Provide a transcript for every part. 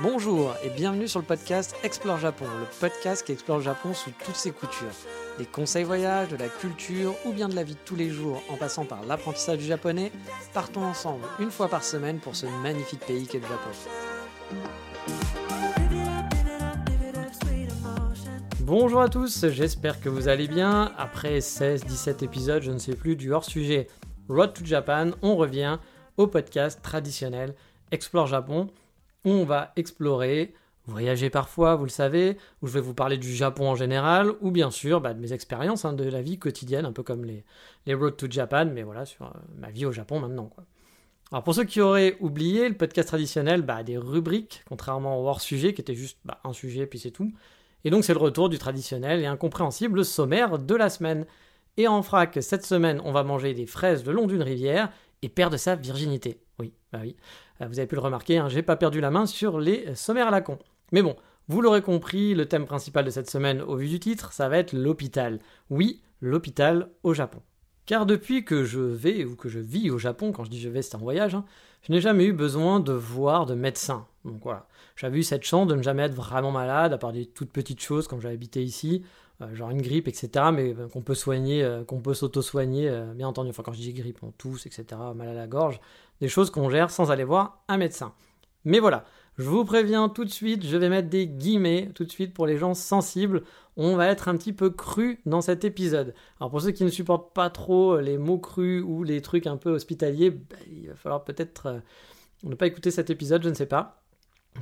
Bonjour et bienvenue sur le podcast Explore Japon, le podcast qui explore le Japon sous toutes ses coutures. Des conseils voyages, de la culture ou bien de la vie de tous les jours en passant par l'apprentissage du japonais, partons ensemble une fois par semaine pour ce magnifique pays qu'est le Japon. Bonjour à tous, j'espère que vous allez bien. Après 16-17 épisodes, je ne sais plus, du hors-sujet Road to Japan, on revient podcast traditionnel Explore Japon, où on va explorer, voyager parfois, vous le savez, où je vais vous parler du Japon en général, ou bien sûr bah, de mes expériences hein, de la vie quotidienne, un peu comme les, les Road to Japan, mais voilà, sur euh, ma vie au Japon maintenant. Alors pour ceux qui auraient oublié, le podcast traditionnel bah, a des rubriques, contrairement au hors-sujet, qui était juste bah, un sujet, puis c'est tout. Et donc c'est le retour du traditionnel et incompréhensible sommaire de la semaine. Et en frac, cette semaine, on va manger des fraises le long d'une rivière et perdre sa virginité. Oui, bah oui. Euh, vous avez pu le remarquer, hein, j'ai pas perdu la main sur les sommaires à la con. Mais bon, vous l'aurez compris, le thème principal de cette semaine, au vu du titre, ça va être l'hôpital. Oui, l'hôpital au Japon. Car depuis que je vais ou que je vis au Japon, quand je dis je vais, c'est un voyage, hein, je n'ai jamais eu besoin de voir de médecin. Donc voilà, j'avais eu cette chance de ne jamais être vraiment malade, à part des toutes petites choses quand j'avais habité ici, euh, genre une grippe, etc., mais euh, qu'on peut soigner, euh, qu'on peut s'auto-soigner, bien entendu. Enfin, quand je dis grippe, on tousse, etc., mal à la gorge, des choses qu'on gère sans aller voir un médecin. Mais voilà, je vous préviens tout de suite, je vais mettre des guillemets tout de suite pour les gens sensibles. On va être un petit peu cru dans cet épisode. Alors pour ceux qui ne supportent pas trop les mots crus ou les trucs un peu hospitaliers, bah, il va falloir peut-être ne pas écouter cet épisode, je ne sais pas.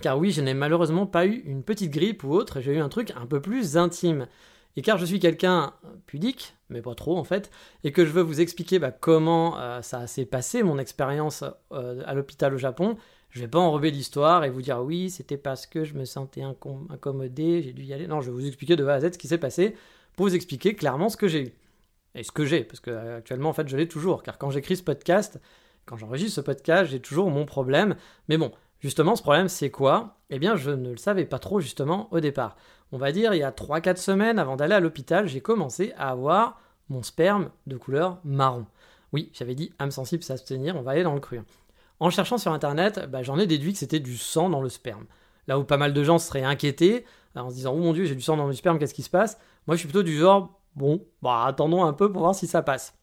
Car oui, je n'ai malheureusement pas eu une petite grippe ou autre, j'ai eu un truc un peu plus intime. Et car je suis quelqu'un pudique, mais pas trop en fait, et que je veux vous expliquer bah, comment euh, ça s'est passé, mon expérience euh, à l'hôpital au Japon, je vais pas enrober l'histoire et vous dire oui, c'était parce que je me sentais incommodé, j'ai dû y aller. Non, je vais vous expliquer de A à Z ce qui s'est passé pour vous expliquer clairement ce que j'ai eu. Et ce que j'ai, parce que euh, actuellement en fait je l'ai toujours, car quand j'écris ce podcast, quand j'enregistre ce podcast, j'ai toujours mon problème. Mais bon, justement, ce problème, c'est quoi? Eh bien, je ne le savais pas trop justement au départ. On va dire, il y a 3-4 semaines avant d'aller à l'hôpital, j'ai commencé à avoir mon sperme de couleur marron. Oui, j'avais dit âme sensible s'abstenir, on va aller dans le cru. En cherchant sur internet, bah, j'en ai déduit que c'était du sang dans le sperme. Là où pas mal de gens seraient inquiétés, en se disant Oh mon dieu, j'ai du sang dans le sperme, qu'est-ce qui se passe? Moi, je suis plutôt du genre Bon, bah attendons un peu pour voir si ça passe.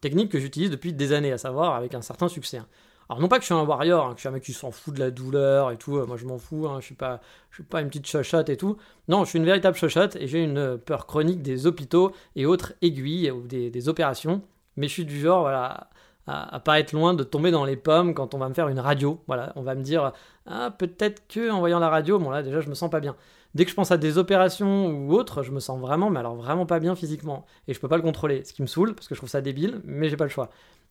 Technique que j'utilise depuis des années, à savoir avec un certain succès. Alors non pas que je suis un warrior, hein, que je suis un mec qui s'en fout de la douleur et tout, euh, moi je m'en fous, hein, je suis pas, suis pas une petite chochotte et tout. Non, je suis une véritable chochotte et j'ai une euh, peur chronique des hôpitaux et autres aiguilles ou des, opérations. Mais je suis du genre, voilà, à, à, pas être loin de tomber dans les pommes quand on va me faire une radio. Voilà, on va me dire, ah peut-être que en voyant la radio, bon là déjà je me sens pas bien. Dès que je pense à des opérations ou autres, je me sens vraiment, mais alors vraiment pas bien physiquement. Et je peux pas le contrôler, ce qui me saoule, parce que je trouve ça débile, mais j'ai pas le choix.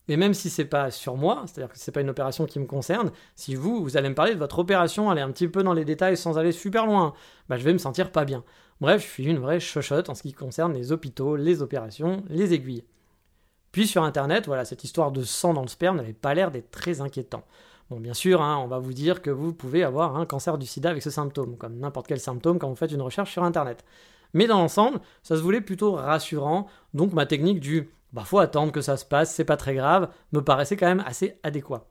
Et même si c'est pas sur moi, c'est-à-dire que c'est pas une opération qui me concerne, si vous, vous allez me parler de votre opération, aller un petit peu dans les détails sans aller super loin, bah je vais me sentir pas bien. Bref, je suis une vraie chochotte en ce qui concerne les hôpitaux, les opérations, les aiguilles. Puis sur internet, voilà, cette histoire de sang dans le sperme n'avait pas l'air d'être très inquiétant. Bon, bien sûr, hein, on va vous dire que vous pouvez avoir un cancer du sida avec ce symptôme, comme n'importe quel symptôme quand vous faites une recherche sur Internet. Mais dans l'ensemble, ça se voulait plutôt rassurant, donc ma technique du bah faut attendre que ça se passe, c'est pas très grave, me paraissait quand même assez adéquat.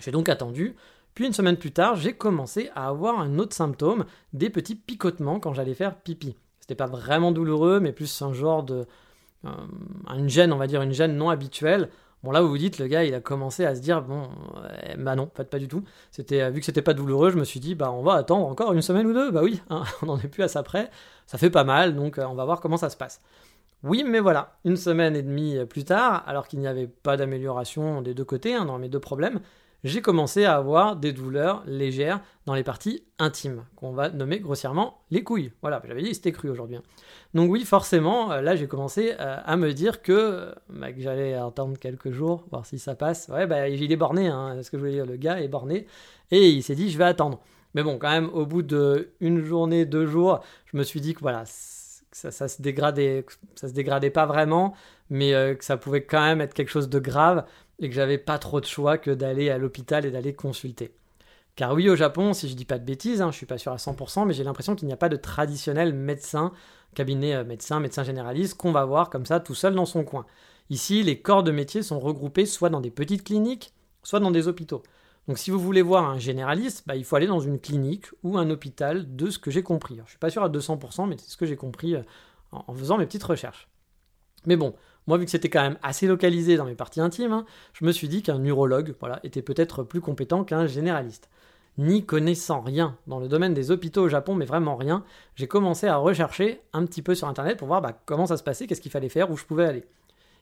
J'ai donc attendu, puis une semaine plus tard, j'ai commencé à avoir un autre symptôme, des petits picotements quand j'allais faire pipi. C'était pas vraiment douloureux, mais plus un genre de. Euh, une gêne, on va dire, une gêne non habituelle. Bon là vous vous dites le gars il a commencé à se dire bon bah non pas du tout c'était vu que c'était pas douloureux je me suis dit bah on va attendre encore une semaine ou deux bah oui hein, on n'en est plus à ça près ça fait pas mal donc euh, on va voir comment ça se passe oui mais voilà une semaine et demie plus tard alors qu'il n'y avait pas d'amélioration des deux côtés hein, dans mes deux problèmes j'ai commencé à avoir des douleurs légères dans les parties intimes, qu'on va nommer grossièrement les couilles. Voilà, j'avais dit c'était cru aujourd'hui. Hein. Donc oui, forcément, euh, là j'ai commencé euh, à me dire que, bah, que j'allais attendre quelques jours, voir si ça passe. Ouais, bah il est borné, hein, ce que je voulais dire, le gars est borné, et il s'est dit je vais attendre. Mais bon, quand même, au bout d'une journée, deux jours, je me suis dit que voilà, ça, ça, se dégradait, ça se dégradait pas vraiment, mais euh, que ça pouvait quand même être quelque chose de grave et que j'avais pas trop de choix que d'aller à l'hôpital et d'aller consulter. Car oui, au Japon, si je dis pas de bêtises, hein, je suis pas sûr à 100%, mais j'ai l'impression qu'il n'y a pas de traditionnel médecin, cabinet euh, médecin, médecin généraliste qu'on va voir comme ça tout seul dans son coin. Ici, les corps de métier sont regroupés soit dans des petites cliniques, soit dans des hôpitaux. Donc si vous voulez voir un généraliste, bah, il faut aller dans une clinique ou un hôpital de ce que j'ai compris. je ne suis pas sûr à 200%, mais c'est ce que j'ai compris euh, en, faisant mes petites recherches. Mais bon, moi vu que c'était quand même assez localisé dans mes parties intimes, hein, je me suis dit qu'un urologue voilà, était peut-être plus compétent qu'un généraliste. Ni connaissant rien dans le domaine des hôpitaux au Japon, mais vraiment rien, j'ai commencé à rechercher un petit peu sur internet pour voir bah, comment ça se passait, qu'est-ce qu'il fallait faire, où je pouvais aller.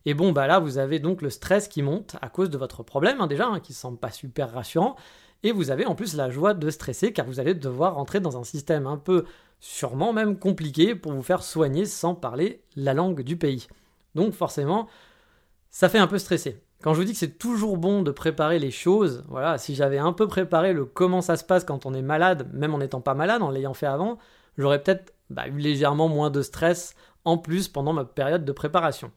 Et bon, bah là, vous avez donc le stress qui monte à cause de votre problème, hein, déjà, hein, qui ne semble pas super rassurant. Et vous avez en plus la joie de stresser car vous allez devoir rentrer dans un système un peu, sûrement même compliqué pour vous faire soigner sans parler la langue du pays. Donc forcément, ça fait un peu stresser. Quand je vous dis que c'est toujours bon de préparer les choses, voilà, si j'avais un peu préparé le comment ça se passe quand on est malade, même en n'étant pas malade, en l'ayant fait avant, j'aurais peut-être bah, eu légèrement moins de stress en plus pendant ma période de préparation.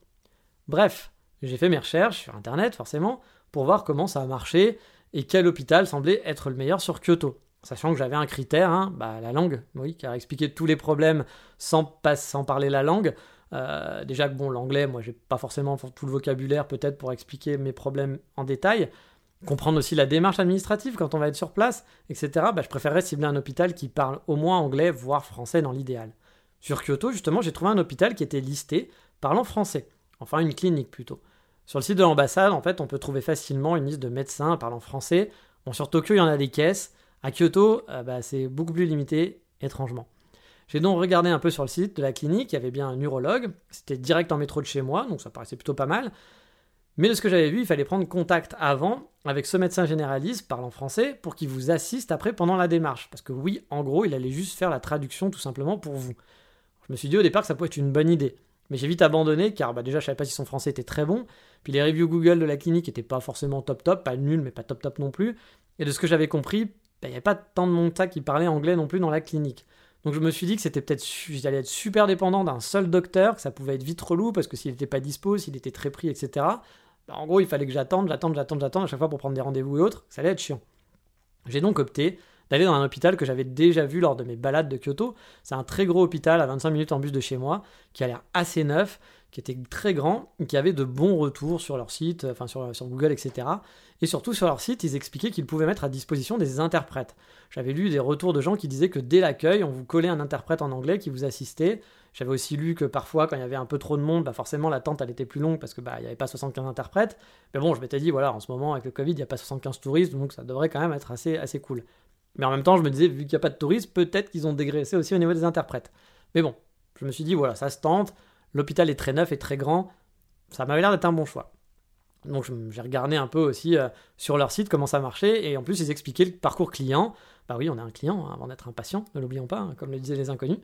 Bref, j'ai fait mes recherches sur Internet, forcément, pour voir comment ça a marché et quel hôpital semblait être le meilleur sur Kyoto. Sachant que j'avais un critère, hein, bah, la langue, oui, qui a expliqué tous les problèmes sans parler la langue. Euh, déjà que bon, l'anglais, moi, j'ai pas forcément tout le vocabulaire peut-être pour expliquer mes problèmes en détail. Comprendre aussi la démarche administrative quand on va être sur place, etc. Bah, je préférerais cibler un hôpital qui parle au moins anglais, voire français dans l'idéal. Sur Kyoto, justement, j'ai trouvé un hôpital qui était listé parlant français. Enfin, une clinique plutôt. Sur le site de l'ambassade, en fait, on peut trouver facilement une liste de médecins parlant français. Bon, sur Tokyo, il y en a des caisses. À Kyoto, euh, bah, c'est beaucoup plus limité, étrangement. J'ai donc regardé un peu sur le site de la clinique, il y avait bien un urologue, c'était direct en métro de chez moi, donc ça paraissait plutôt pas mal. Mais de ce que j'avais vu, il fallait prendre contact avant avec ce médecin généraliste parlant français pour qu'il vous assiste après pendant la démarche. Parce que oui, en gros, il allait juste faire la traduction tout simplement pour vous. Je me suis dit au départ que ça pouvait être une bonne idée. Mais j'ai vite abandonné car bah, déjà je savais pas si son français était très bon. Puis les reviews Google de la clinique n'étaient pas forcément top top, pas nul mais pas top top non plus. Et de ce que j'avais compris, bah, il n'y avait pas tant de monde qui parlait anglais non plus dans la clinique. Donc je me suis dit que c'était peut-être j'allais être super dépendant d'un seul docteur, que ça pouvait être vite relou parce que s'il n'était pas dispo, s'il était très pris, etc. Bah, en gros, il fallait que j'attende, j'attende, j'attende, j'attende à chaque fois pour prendre des rendez-vous et autres. Ça allait être chiant. J'ai donc opté d'aller dans un hôpital que j'avais déjà vu lors de mes balades de Kyoto. C'est un très gros hôpital à 25 minutes en bus de chez moi, qui a l'air assez neuf, qui était très grand, qui avait de bons retours sur leur site, enfin sur, Google, etc. Et surtout sur leur site, ils expliquaient qu'ils pouvaient mettre à disposition des interprètes. J'avais lu des retours de gens qui disaient que dès l'accueil, on vous collait un interprète en anglais qui vous assistait. J'avais aussi lu que parfois, quand il y avait un peu trop de monde, bah forcément l'attente était plus longue parce que bah n'y avait pas 75 interprètes. Mais bon, je m'étais dit voilà, en ce moment avec le Covid, il n'y a pas 75 touristes, donc ça devrait quand même être assez assez cool. Mais en même temps, je me disais vu qu'il n'y a pas de touristes, peut-être qu'ils ont dégraissé aussi au niveau des interprètes. Mais bon, je me suis dit voilà, ça se tente. L'hôpital est très neuf et très grand. Ça m'avait l'air d'être un bon choix. Donc j'ai regardé un peu aussi euh, sur leur site comment ça marchait et en plus ils expliquaient le parcours client. Bah oui, on est un client hein, avant d'être un patient, ne l'oublions pas, hein, comme le disaient les inconnus.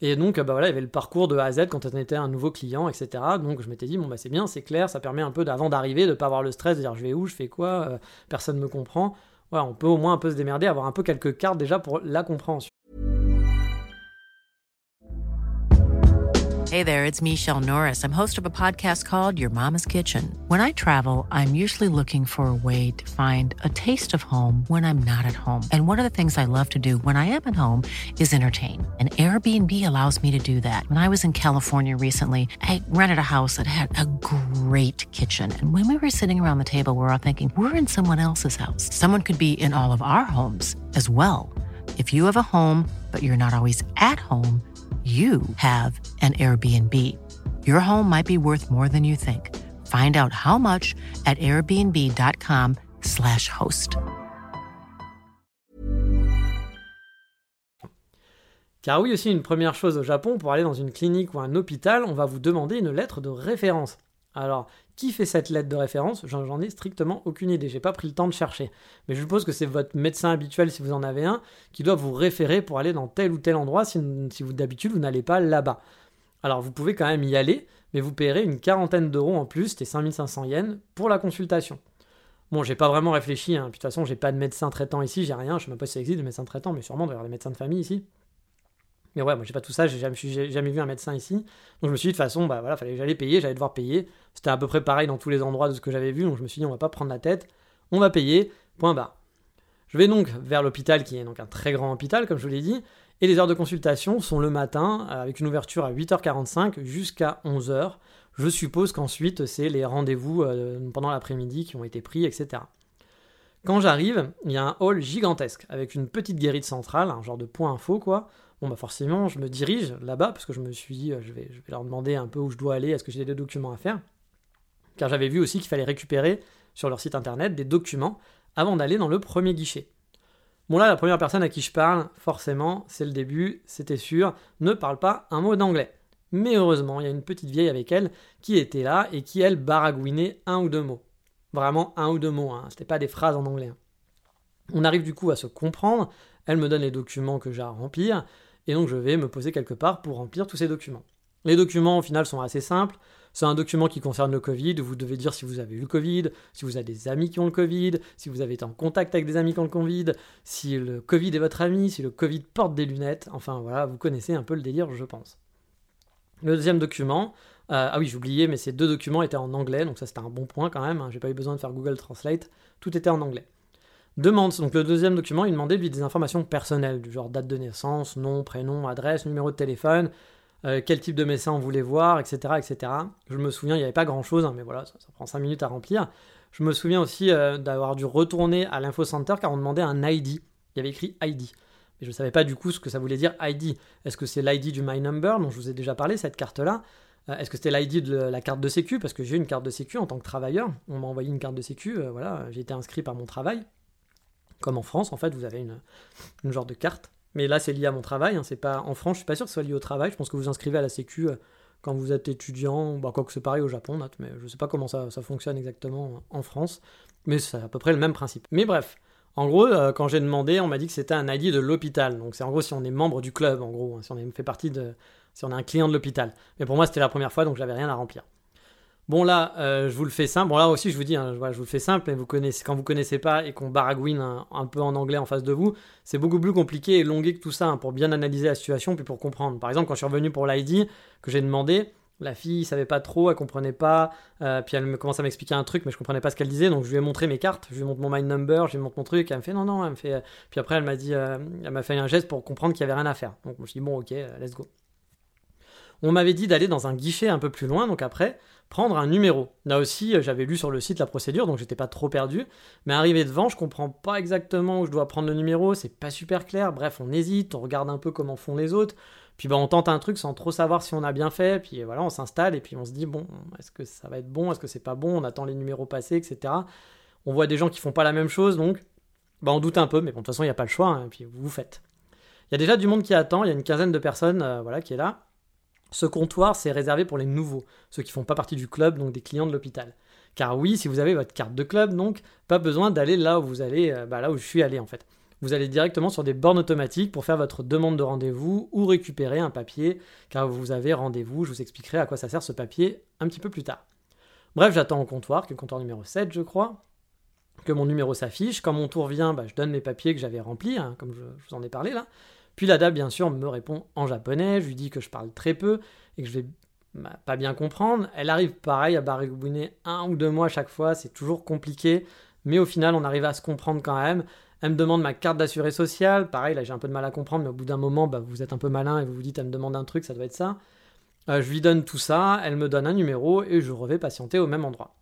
Et donc bah voilà, il y avait le parcours de A à Z quand on était un nouveau client, etc. Donc je m'étais dit bon bah c'est bien, c'est clair, ça permet un peu d'avant d'arriver de ne pas avoir le stress de dire je vais où, je fais quoi, euh, personne ne me comprend. On peut au moins un peu se démerder, avoir un peu quelques cartes déjà pour la compréhension. Hey there, it's Michelle Norris. I'm host of a podcast called Your Mama's Kitchen. When I travel, I'm usually looking for a way to find a taste of home when I'm not at home. And one of the things I love to do when I am at home is entertain. And Airbnb allows me to do that. When I was in California recently, I rented a house that had a great kitchen. And when we were sitting around the table, we we're all thinking, we're in someone else's house. Someone could be in all of our homes as well. If you have a home, but you're not always at home, you have an Airbnb. Your home might be worth more than you think. Find out how much at airbnb.com/slash host. Car oui, aussi une première chose au Japon, pour aller dans une clinique ou un hôpital, on va vous demander une lettre de référence. Alors, qui fait cette lettre de référence? J'en ai strictement aucune idée, j'ai pas pris le temps de chercher. Mais je suppose que c'est votre médecin habituel, si vous en avez un, qui doit vous référer pour aller dans tel ou tel endroit si, vous d'habitude vous n'allez pas là-bas. Alors vous pouvez quand même y aller, mais vous paierez une quarantaine d'euros en plus, c'était 5500 yens, pour la consultation. Bon, j'ai pas vraiment réfléchi, hein. puis de toute façon j'ai pas de médecin traitant ici, j'ai rien, je sais même pas si ça existe de médecin traitant, mais sûrement d'avoir des médecins de famille ici. Mais ouais, moi j'ai pas tout ça, j'ai jamais, jamais, vu un médecin ici. Donc je me suis dit de toute façon, bah voilà, j'allais payer, j'allais devoir payer. C'était à peu près pareil dans tous les endroits de ce que j'avais vu, donc je me suis dit on va pas prendre la tête, on va payer, point barre. Je vais donc vers l'hôpital qui est donc un très grand hôpital comme je vous l'ai dit, et les heures de consultation sont le matin avec une ouverture à 8h45 jusqu'à 11h. Je suppose qu'ensuite c'est les rendez-vous euh, pendant l'après-midi qui ont été pris, etc. Quand j'arrive, il y a un hall gigantesque avec une petite guérite centrale, un genre de point info quoi. Bon bah forcément, je me dirige là-bas parce que je me suis dit, je vais, je vais leur demander un peu où je dois aller, est-ce que j'ai des documents à faire. Car j'avais vu aussi qu'il fallait récupérer sur leur site internet des documents avant d'aller dans le premier guichet. Bon là, la première personne à qui je parle, forcément, c'est le début, c'était sûr, ne parle pas un mot d'anglais. Mais heureusement, il y a une petite vieille avec elle qui était là et qui, elle, baragouinait un ou deux mots. Vraiment un ou deux mots, hein. c'était pas des phrases en anglais. Hein. On arrive du coup à se comprendre, elle me donne les documents que j'ai à remplir, et donc je vais me poser quelque part pour remplir tous ces documents. Les documents au final sont assez simples, c'est un document qui concerne le Covid, vous devez dire si vous avez eu le Covid, si vous avez des amis qui ont le Covid, si vous avez été en contact avec des amis qui ont le Covid, si le Covid est votre ami, si le Covid porte des lunettes, enfin voilà, vous connaissez un peu le délire, je pense. Le deuxième document, euh, ah oui, j'oubliais, mais ces deux documents étaient en anglais, donc ça c'était un bon point quand même, hein, j'ai pas eu besoin de faire Google Translate, tout était en anglais. Demande, donc le deuxième document, il demandait des informations personnelles, du genre date de naissance, nom, prénom, adresse, numéro de téléphone, euh, quel type de médecin on voulait voir, etc. etc. Je me souviens, il n'y avait pas grand-chose, hein, mais voilà, ça, prend 5 minutes à remplir. Je me souviens aussi euh, d'avoir dû retourner à l'info center car on demandait un ID. Il y avait écrit ID. Mais je ne savais pas du coup ce que ça voulait dire ID. Est-ce que c'est l'ID du My Number dont je vous ai déjà parlé, cette carte-là? Euh, Est-ce que c'était l'ID de la carte de sécu? Parce que j'ai une carte de sécu en tant que travailleur. On m'a envoyé une carte de sécu, voilà, j'ai été inscrit par mon travail. Comme en France, en fait, vous avez une, genre de carte. Mais là, c'est lié à mon travail. Hein, pas en France, je suis pas sûr que ce soit lié au travail. Je pense que vous inscrivez à la Sécu euh, quand vous êtes étudiant. Bah, quoi que c'est pareil au Japon, note, mais je sais pas comment ça, ça, fonctionne exactement en France. Mais c'est à peu près le même principe. Mais bref, en gros, euh, quand j'ai demandé, on m'a dit que c'était un ID de l'hôpital. Donc c'est en gros si on est membre du club, en gros, hein, si on est, fait partie de, si on est un client de l'hôpital. Mais pour moi, c'était la première fois, donc j'avais rien à remplir. Bon là, euh, je vous le fais simple. Bon là aussi, je vous dis, hein, je vous le fais simple, mais vous connaissez, quand vous connaissez pas et qu'on baragouine un, peu en anglais en face de vous, c'est beaucoup plus compliqué et longué que tout ça hein, pour bien analyser la situation puis pour comprendre. Par exemple, quand je suis revenu pour l'ID, que j'ai demandé, la fille savait pas trop, elle comprenait pas, euh, puis elle me commence à m'expliquer un truc, mais je comprenais pas ce qu'elle disait, donc je lui ai montré mes cartes, je lui montre mon mind number, je lui montre mon truc, elle me fait non non, elle me fait, puis après elle m'a dit, euh, elle m'a fait un geste pour comprendre qu'il y avait rien à faire. Donc je me suis dit bon ok, let's go. On m'avait dit d'aller dans un guichet un peu plus loin, donc après, prendre un numéro. Là aussi, euh, j'avais lu sur le site la procédure, donc j'étais pas trop perdu. Mais arrivé devant, je comprends pas exactement où je dois prendre le numéro, c'est pas super clair. Bref, on hésite, on regarde un peu comment font les autres. Puis bah, on tente un truc sans trop savoir si on a bien fait. Puis voilà, on s'installe et puis on se dit bon, est-ce que ça va être bon, est-ce que c'est pas bon? On attend les numéros passés, etc. On voit des gens qui font pas la même chose, donc bah, on doute un peu, mais bon, de toute façon, il n'y a pas le choix, et hein, puis vous, vous faites. Il y a déjà du monde qui attend, il y a une quinzaine de personnes euh, voilà, qui est là. Ce comptoir, c'est réservé pour les nouveaux, ceux qui font pas partie du club, donc des clients de l'hôpital. Car oui, si vous avez votre carte de club, donc pas besoin d'aller là où vous allez, euh, bah là où je suis allé en fait. Vous allez directement sur des bornes automatiques pour faire votre demande de rendez-vous ou récupérer un papier, car vous avez rendez-vous. Je vous expliquerai à quoi ça sert ce papier un petit peu plus tard. Bref, j'attends au comptoir, qui est le comptoir numéro 7, je crois, que mon numéro s'affiche. Quand mon tour vient, bah, je donne mes papiers que j'avais remplis, hein, comme je, vous en ai parlé là. Puis la dame, bien sûr, me répond en japonais, je lui dis que je parle très peu et que je vais pas bien comprendre. Elle arrive pareil à baragouiner un ou deux mois à chaque fois, c'est toujours compliqué, mais au final, on arrive à se comprendre quand même. Elle me demande ma carte d'assuré social, pareil, là j'ai un peu de mal à comprendre, mais au bout d'un moment, bah, vous êtes un peu malin et vous vous dites, elle me demande un truc, ça doit être ça. Euh, je lui donne tout ça, elle me donne un numéro et je revais patienter au même endroit.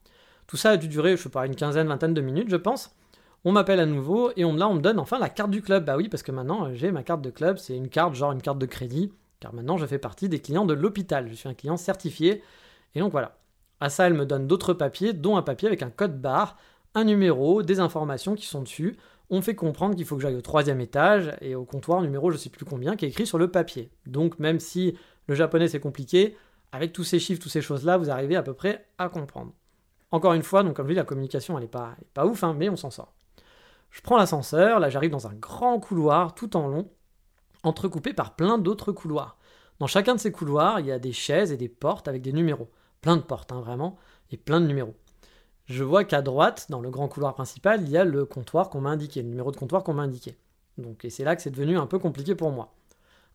Tout ça a dû durer, je sais pas, une quinzaine, vingtaine de minutes, je pense. On m'appelle à nouveau et on, là on me donne enfin la carte du club. Bah oui, parce que maintenant euh, j'ai ma carte de club, c'est une carte genre une carte de crédit, car maintenant je fais partie des clients de l'hôpital. Je suis un client certifié. Et donc voilà. À ça, elle me donne d'autres papiers, dont un papier avec un code barre, un numéro, des informations qui sont dessus. On fait comprendre qu'il faut que j'aille au troisième étage et au comptoir numéro je sais plus combien qui est écrit sur le papier. Donc même si le japonais c'est compliqué, avec tous ces chiffres, toutes ces choses-là, vous arrivez à peu près à comprendre. Encore une fois, donc comme je dis, la communication elle est pas, pas ouf, hein, mais on s'en sort. Je prends l'ascenseur, là j'arrive dans un grand couloir tout en long, entrecoupé par plein d'autres couloirs. Dans chacun de ces couloirs, il y a des chaises et des portes avec des numéros. Plein de portes, hein, vraiment, et plein de numéros. Je vois qu'à droite, dans le grand couloir principal, il y a le comptoir qu'on m'a indiqué, le numéro de comptoir qu'on m'a indiqué. Donc, et c'est là que c'est devenu un peu compliqué pour moi.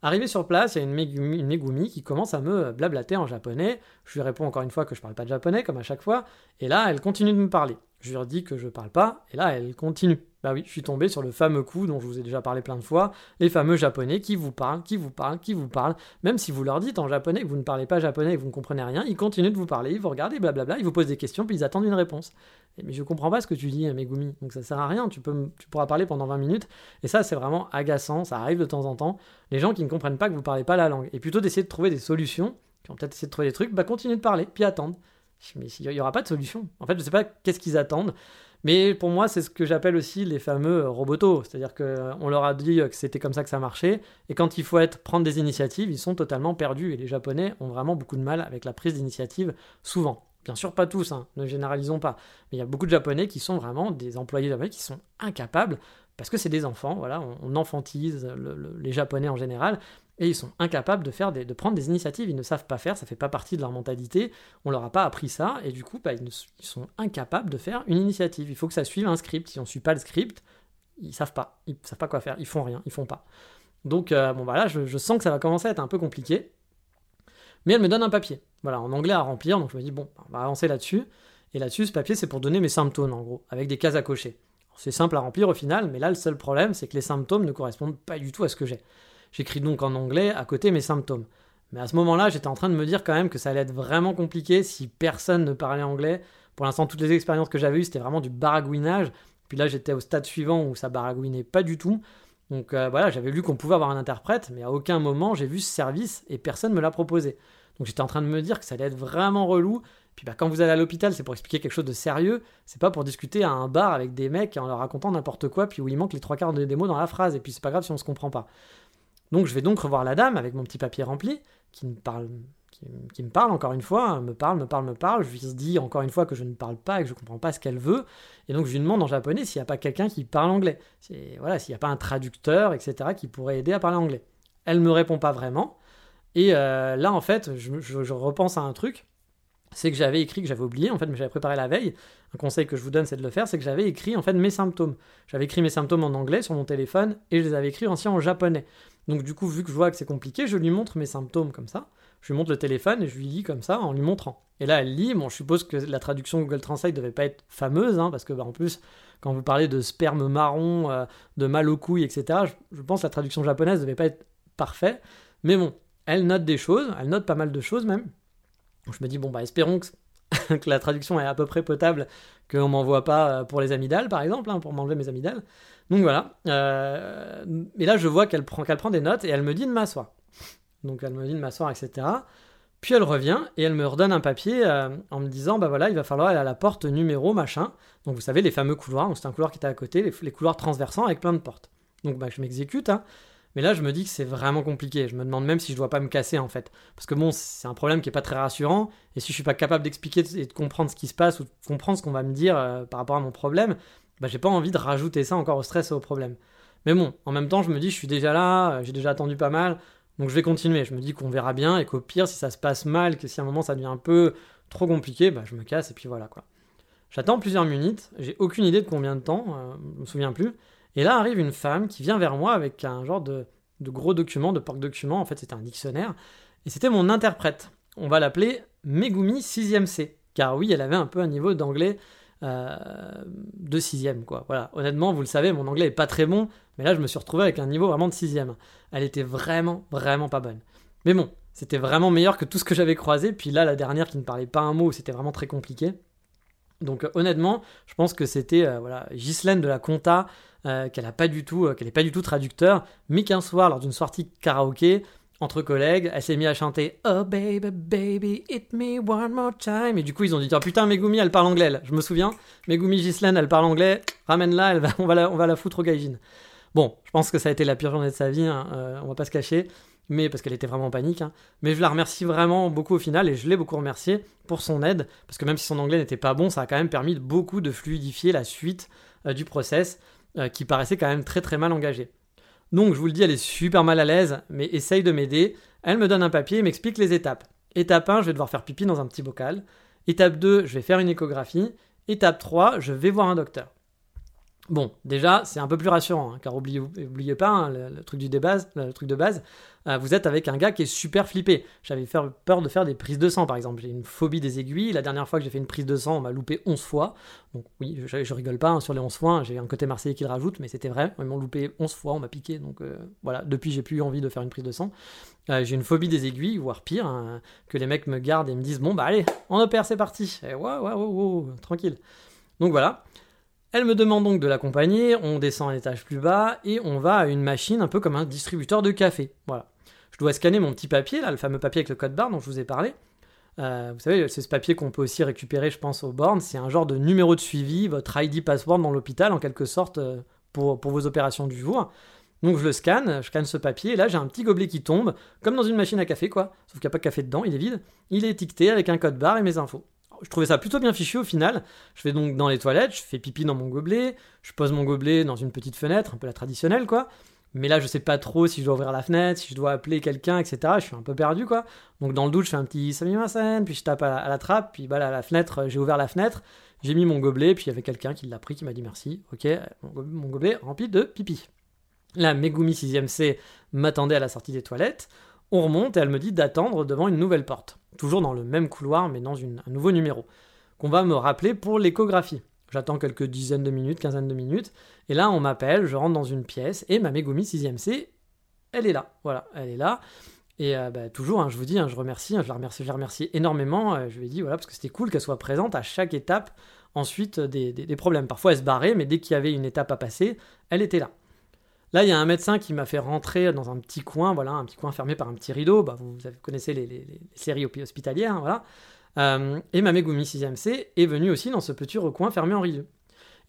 Arrivé sur place, il y a une, Megumi, qui commence à me blablater en japonais. Je lui réponds encore une fois que je parle pas de japonais, comme à chaque fois. Et là, elle continue de me parler. Je lui redis que je parle pas, et là, elle continue. Bah oui, je suis tombé sur le fameux coup dont je vous ai déjà parlé plein de fois, les fameux japonais qui vous parlent, qui vous parlent, qui vous parlent. Même si vous leur dites en japonais que vous ne parlez pas japonais et que vous ne comprenez rien, ils continuent de vous parler, ils vous regardent blablabla, ils vous posent des questions, puis ils attendent une réponse. Mais je comprends pas ce que tu dis, Megumi, donc ça sert à rien, tu, pourras parler pendant 20 minutes, et ça c'est vraiment agaçant, ça arrive de temps en temps. Les gens qui ne comprennent pas que vous parlez pas la langue, et plutôt d'essayer de trouver des solutions, qui ont peut-être essayé de trouver des trucs, bah continuez de parler, puis attendre. Mais il n'y aura pas de solution. En fait, je sais pas qu'est-ce qu'ils attendent. Mais pour moi, c'est ce que j'appelle aussi les fameux euh, robotos. C'est-à-dire qu'on euh, leur a dit que c'était comme ça que ça marchait. Et quand il faut être, prendre des initiatives, ils sont totalement perdus. Et les Japonais ont vraiment beaucoup de mal avec la prise d'initiative, souvent. Bien sûr, pas tous, hein, ne généralisons pas. Mais il y a beaucoup de Japonais qui sont vraiment des employés japonais qui sont incapables, parce que c'est des enfants, voilà, on, enfantise les Japonais en général, et ils sont incapables de, faire de prendre des initiatives, ils ne savent pas faire, ça fait pas partie de leur mentalité, on leur a pas appris ça, et du coup, bah, ils, sont incapables de faire une initiative. Il faut que ça suive un script. Si on suit pas le script, ils savent pas, ils savent pas quoi faire, ils font rien, ils font pas. Donc, euh, bon, voilà, je, je, sens que ça va commencer à être un peu compliqué. Mais elle me donne un papier, voilà, en anglais à remplir, donc je me dis, bon, on va avancer là-dessus. Et là-dessus, ce papier, c'est pour donner mes symptômes, en gros, avec des cases à cocher. C'est simple à remplir au final, mais là, le seul problème, c'est que les symptômes ne correspondent pas du tout à ce que j'ai. J'écris donc en anglais à côté mes symptômes. Mais à ce moment-là, j'étais en train de me dire quand même que ça allait être vraiment compliqué si personne ne parlait anglais. Pour l'instant, toutes les expériences que j'avais eues, c'était vraiment du baragouinage. Puis là, j'étais au stade suivant où ça baragouinait pas du tout. Donc euh, voilà, j'avais lu qu'on pouvait avoir un interprète, mais à aucun moment j'ai vu ce service et personne ne me l'a proposé. Donc j'étais en train de me dire que ça allait être vraiment relou. Puis bah, quand vous allez à l'hôpital, c'est pour expliquer quelque chose de sérieux. C'est pas pour discuter à un bar avec des mecs en leur racontant n'importe quoi, puis où il manque les trois quarts des mots dans la phrase. Et puis c'est pas grave si on se comprend pas. Donc je vais donc revoir la dame avec mon petit papier rempli, qui me parle, qui, me parle encore une fois, me parle, me parle, me parle. Je lui dis encore une fois que je ne parle pas et que je ne comprends pas ce qu'elle veut. Et donc je lui demande en japonais s'il n'y a pas quelqu'un qui parle anglais. Voilà, s'il n'y a pas un traducteur, etc., qui pourrait aider à parler anglais. Elle me répond pas vraiment. Et euh, là, en fait, je, repense à un truc. C'est que j'avais écrit, que j'avais oublié, en fait, mais j'avais préparé la veille. Un conseil que je vous donne, c'est de le faire, c'est que j'avais écrit, en fait, mes symptômes. J'avais écrit mes symptômes en anglais sur mon téléphone et je les avais écrits aussi en japonais. Donc du coup, vu que je vois que c'est compliqué, je lui montre mes symptômes comme ça. Je lui montre le téléphone et je lui lis comme ça en lui montrant. Et là, elle lit. Bon, je suppose que la traduction Google Translate devait pas être fameuse, hein, parce que bah, en plus, quand vous parlez de sperme marron, euh, de mal aux couilles, etc., je, pense que la traduction japonaise devait pas être parfaite. Mais bon, elle note des choses, elle note pas mal de choses même. je me dis bon bah espérons que, que la traduction est à peu près potable, qu'on m'envoie pas euh, pour les amygdales par exemple, hein, pour m'enlever mes amygdales. Donc voilà. Euh, et là, je vois qu'elle prend, qu'elle prend des notes et elle me dit de m'asseoir. Donc elle me dit de m'asseoir, etc. Puis elle revient et elle me redonne un papier euh, en me disant bah voilà, il va falloir aller à la porte numéro machin. Donc vous savez, les fameux couloirs. Donc c'est un couloir qui était à côté, les, couloirs transversants avec plein de portes. Donc bah, je m'exécute. Hein. Mais là, je me dis que c'est vraiment compliqué. Je me demande même si je dois pas me casser en fait. Parce que bon, c'est un problème qui est pas très rassurant. Et si je suis pas capable d'expliquer et de comprendre ce qui se passe ou de comprendre ce qu'on va me dire euh, par rapport à mon problème, bah, j'ai pas envie de rajouter ça encore au stress et au problème. Mais bon, en même temps, je me dis, je suis déjà là, j'ai déjà attendu pas mal, donc je vais continuer. Je me dis qu'on verra bien et qu'au pire, si ça se passe mal, que si à un moment ça devient un peu trop compliqué, bah, je me casse et puis voilà quoi. J'attends plusieurs minutes, j'ai aucune idée de combien de temps, euh, je me souviens plus. Et là arrive une femme qui vient vers moi avec un genre de, gros document, de porte-document, en fait c'était un dictionnaire, et c'était mon interprète. On va l'appeler Megumi 6ème C, car oui, elle avait un peu un niveau d'anglais euh, de sixième, quoi. Voilà. Honnêtement, vous le savez, mon anglais est pas très bon, mais là, je me suis retrouvé avec un niveau vraiment de sixième. Elle était vraiment, vraiment pas bonne. Mais bon, c'était vraiment meilleur que tout ce que j'avais croisé. Puis là, la dernière qui ne parlait pas un mot, c'était vraiment très compliqué. Donc honnêtement, je pense que c'était euh, voilà Ghislaine de la Compta, euh, qu'elle a pas du tout, qu'elle est pas du tout traducteur, mais qu'un soir lors d'une sortie karaoké, entre collègues, elle s'est mise à chanter Oh baby, baby, hit me one more time. Et du coup, ils ont dit Oh putain, Megumi, elle parle anglais. Je me souviens, Megumi Gislaine, elle parle anglais. Ramène-la, va, on, va la, on va la foutre au gaijin. Bon, je pense que ça a été la pire journée de sa vie, hein, euh, on va pas se cacher. Mais parce qu'elle était vraiment en panique. Hein. Mais je la remercie vraiment beaucoup au final et je l'ai beaucoup remercié pour son aide. Parce que même si son anglais n'était pas bon, ça a quand même permis de beaucoup de fluidifier la suite euh, du process euh, qui paraissait quand même très très mal engagé. Donc je vous le dis, elle est super mal à l'aise, mais essaye de m'aider. Elle me donne un papier et m'explique les étapes. Étape 1, je vais devoir faire pipi dans un petit bocal. Étape 2, je vais faire une échographie. Étape 3, je vais voir un docteur. Bon, déjà, c'est un peu plus rassurant, hein, car oubliez, pas hein, le, truc du le truc de base. Euh, vous êtes avec un gars qui est super flippé. J'avais peur de faire des prises de sang, par exemple. J'ai une phobie des aiguilles. La dernière fois que j'ai fait une prise de sang, on m'a loupé 11 fois. Donc oui, je, rigole pas hein, sur les 11 fois. J'ai un côté marseillais qui le rajoute, mais c'était vrai. Ils m'ont loupé 11 fois, on m'a piqué. Donc euh, voilà, depuis, j'ai plus envie de faire une prise de sang. Euh, j'ai une phobie des aiguilles, voire pire, que les mecs me gardent et me disent Bon, bah allez, on opère, c'est parti. Et ouais, ouais, ouais, tranquille. Donc voilà. Elle me demande donc de l'accompagner, on descend un étage plus bas et on va à une machine un peu comme un distributeur de café. Voilà. Je dois scanner mon petit papier, là, le fameux papier avec le code barre dont je vous ai parlé. Euh, vous savez, c'est ce papier qu'on peut aussi récupérer, je pense, aux bornes. C'est un genre de numéro de suivi, votre ID password dans l'hôpital, en quelque sorte, euh, pour, pour vos opérations du jour. Donc je le scanne, je scanne ce papier, et là j'ai un petit gobelet qui tombe, comme dans une machine à café, quoi. Sauf qu'il n'y a pas de café dedans, il est vide. Il est étiqueté avec un code barre et mes infos je trouvais ça plutôt bien fichu au final. Je vais donc dans les toilettes, je fais pipi dans mon gobelet, je pose mon gobelet dans une petite fenêtre, un peu la traditionnelle quoi. Mais là, je sais pas trop si je dois ouvrir la fenêtre, si je dois appeler quelqu'un, etc. Je suis un peu perdu quoi. Donc dans le doute, je fais un petit salut ma scène, puis je tape à la, trappe, puis bah, la fenêtre, j'ai ouvert la fenêtre, j'ai mis mon gobelet, puis il y avait quelqu'un qui l'a pris, qui m'a dit merci. Ok, mon gobelet rempli de pipi. Là, Megumi 6ème C m'attendait à la sortie des toilettes. On remonte et elle me dit d'attendre devant une nouvelle porte toujours dans le même couloir, mais dans un nouveau numéro, qu'on va me rappeler pour l'échographie. J'attends quelques dizaines de minutes, quinzaine de minutes, et là on m'appelle, je rentre dans une pièce, et ma Megumi 6ème C, elle est là, voilà, elle est là. Et euh, bah, toujours, hein, je vous dis, hein, je remercie, hein, je la remercie, je la remercie énormément. Euh, je lui ai dit, voilà, parce que c'était cool qu'elle soit présente à chaque étape ensuite des problèmes. Parfois elle se barrait, mais dès qu'il y avait une étape à passer, elle était là. Là, il y a un médecin qui m'a fait rentrer dans un petit coin, voilà, un petit coin fermé par un petit rideau. Bah, vous, connaissez les, séries hospitalières, voilà. Euh, et ma Megumi 6ème C est venue aussi dans ce petit recoin fermé en rideau.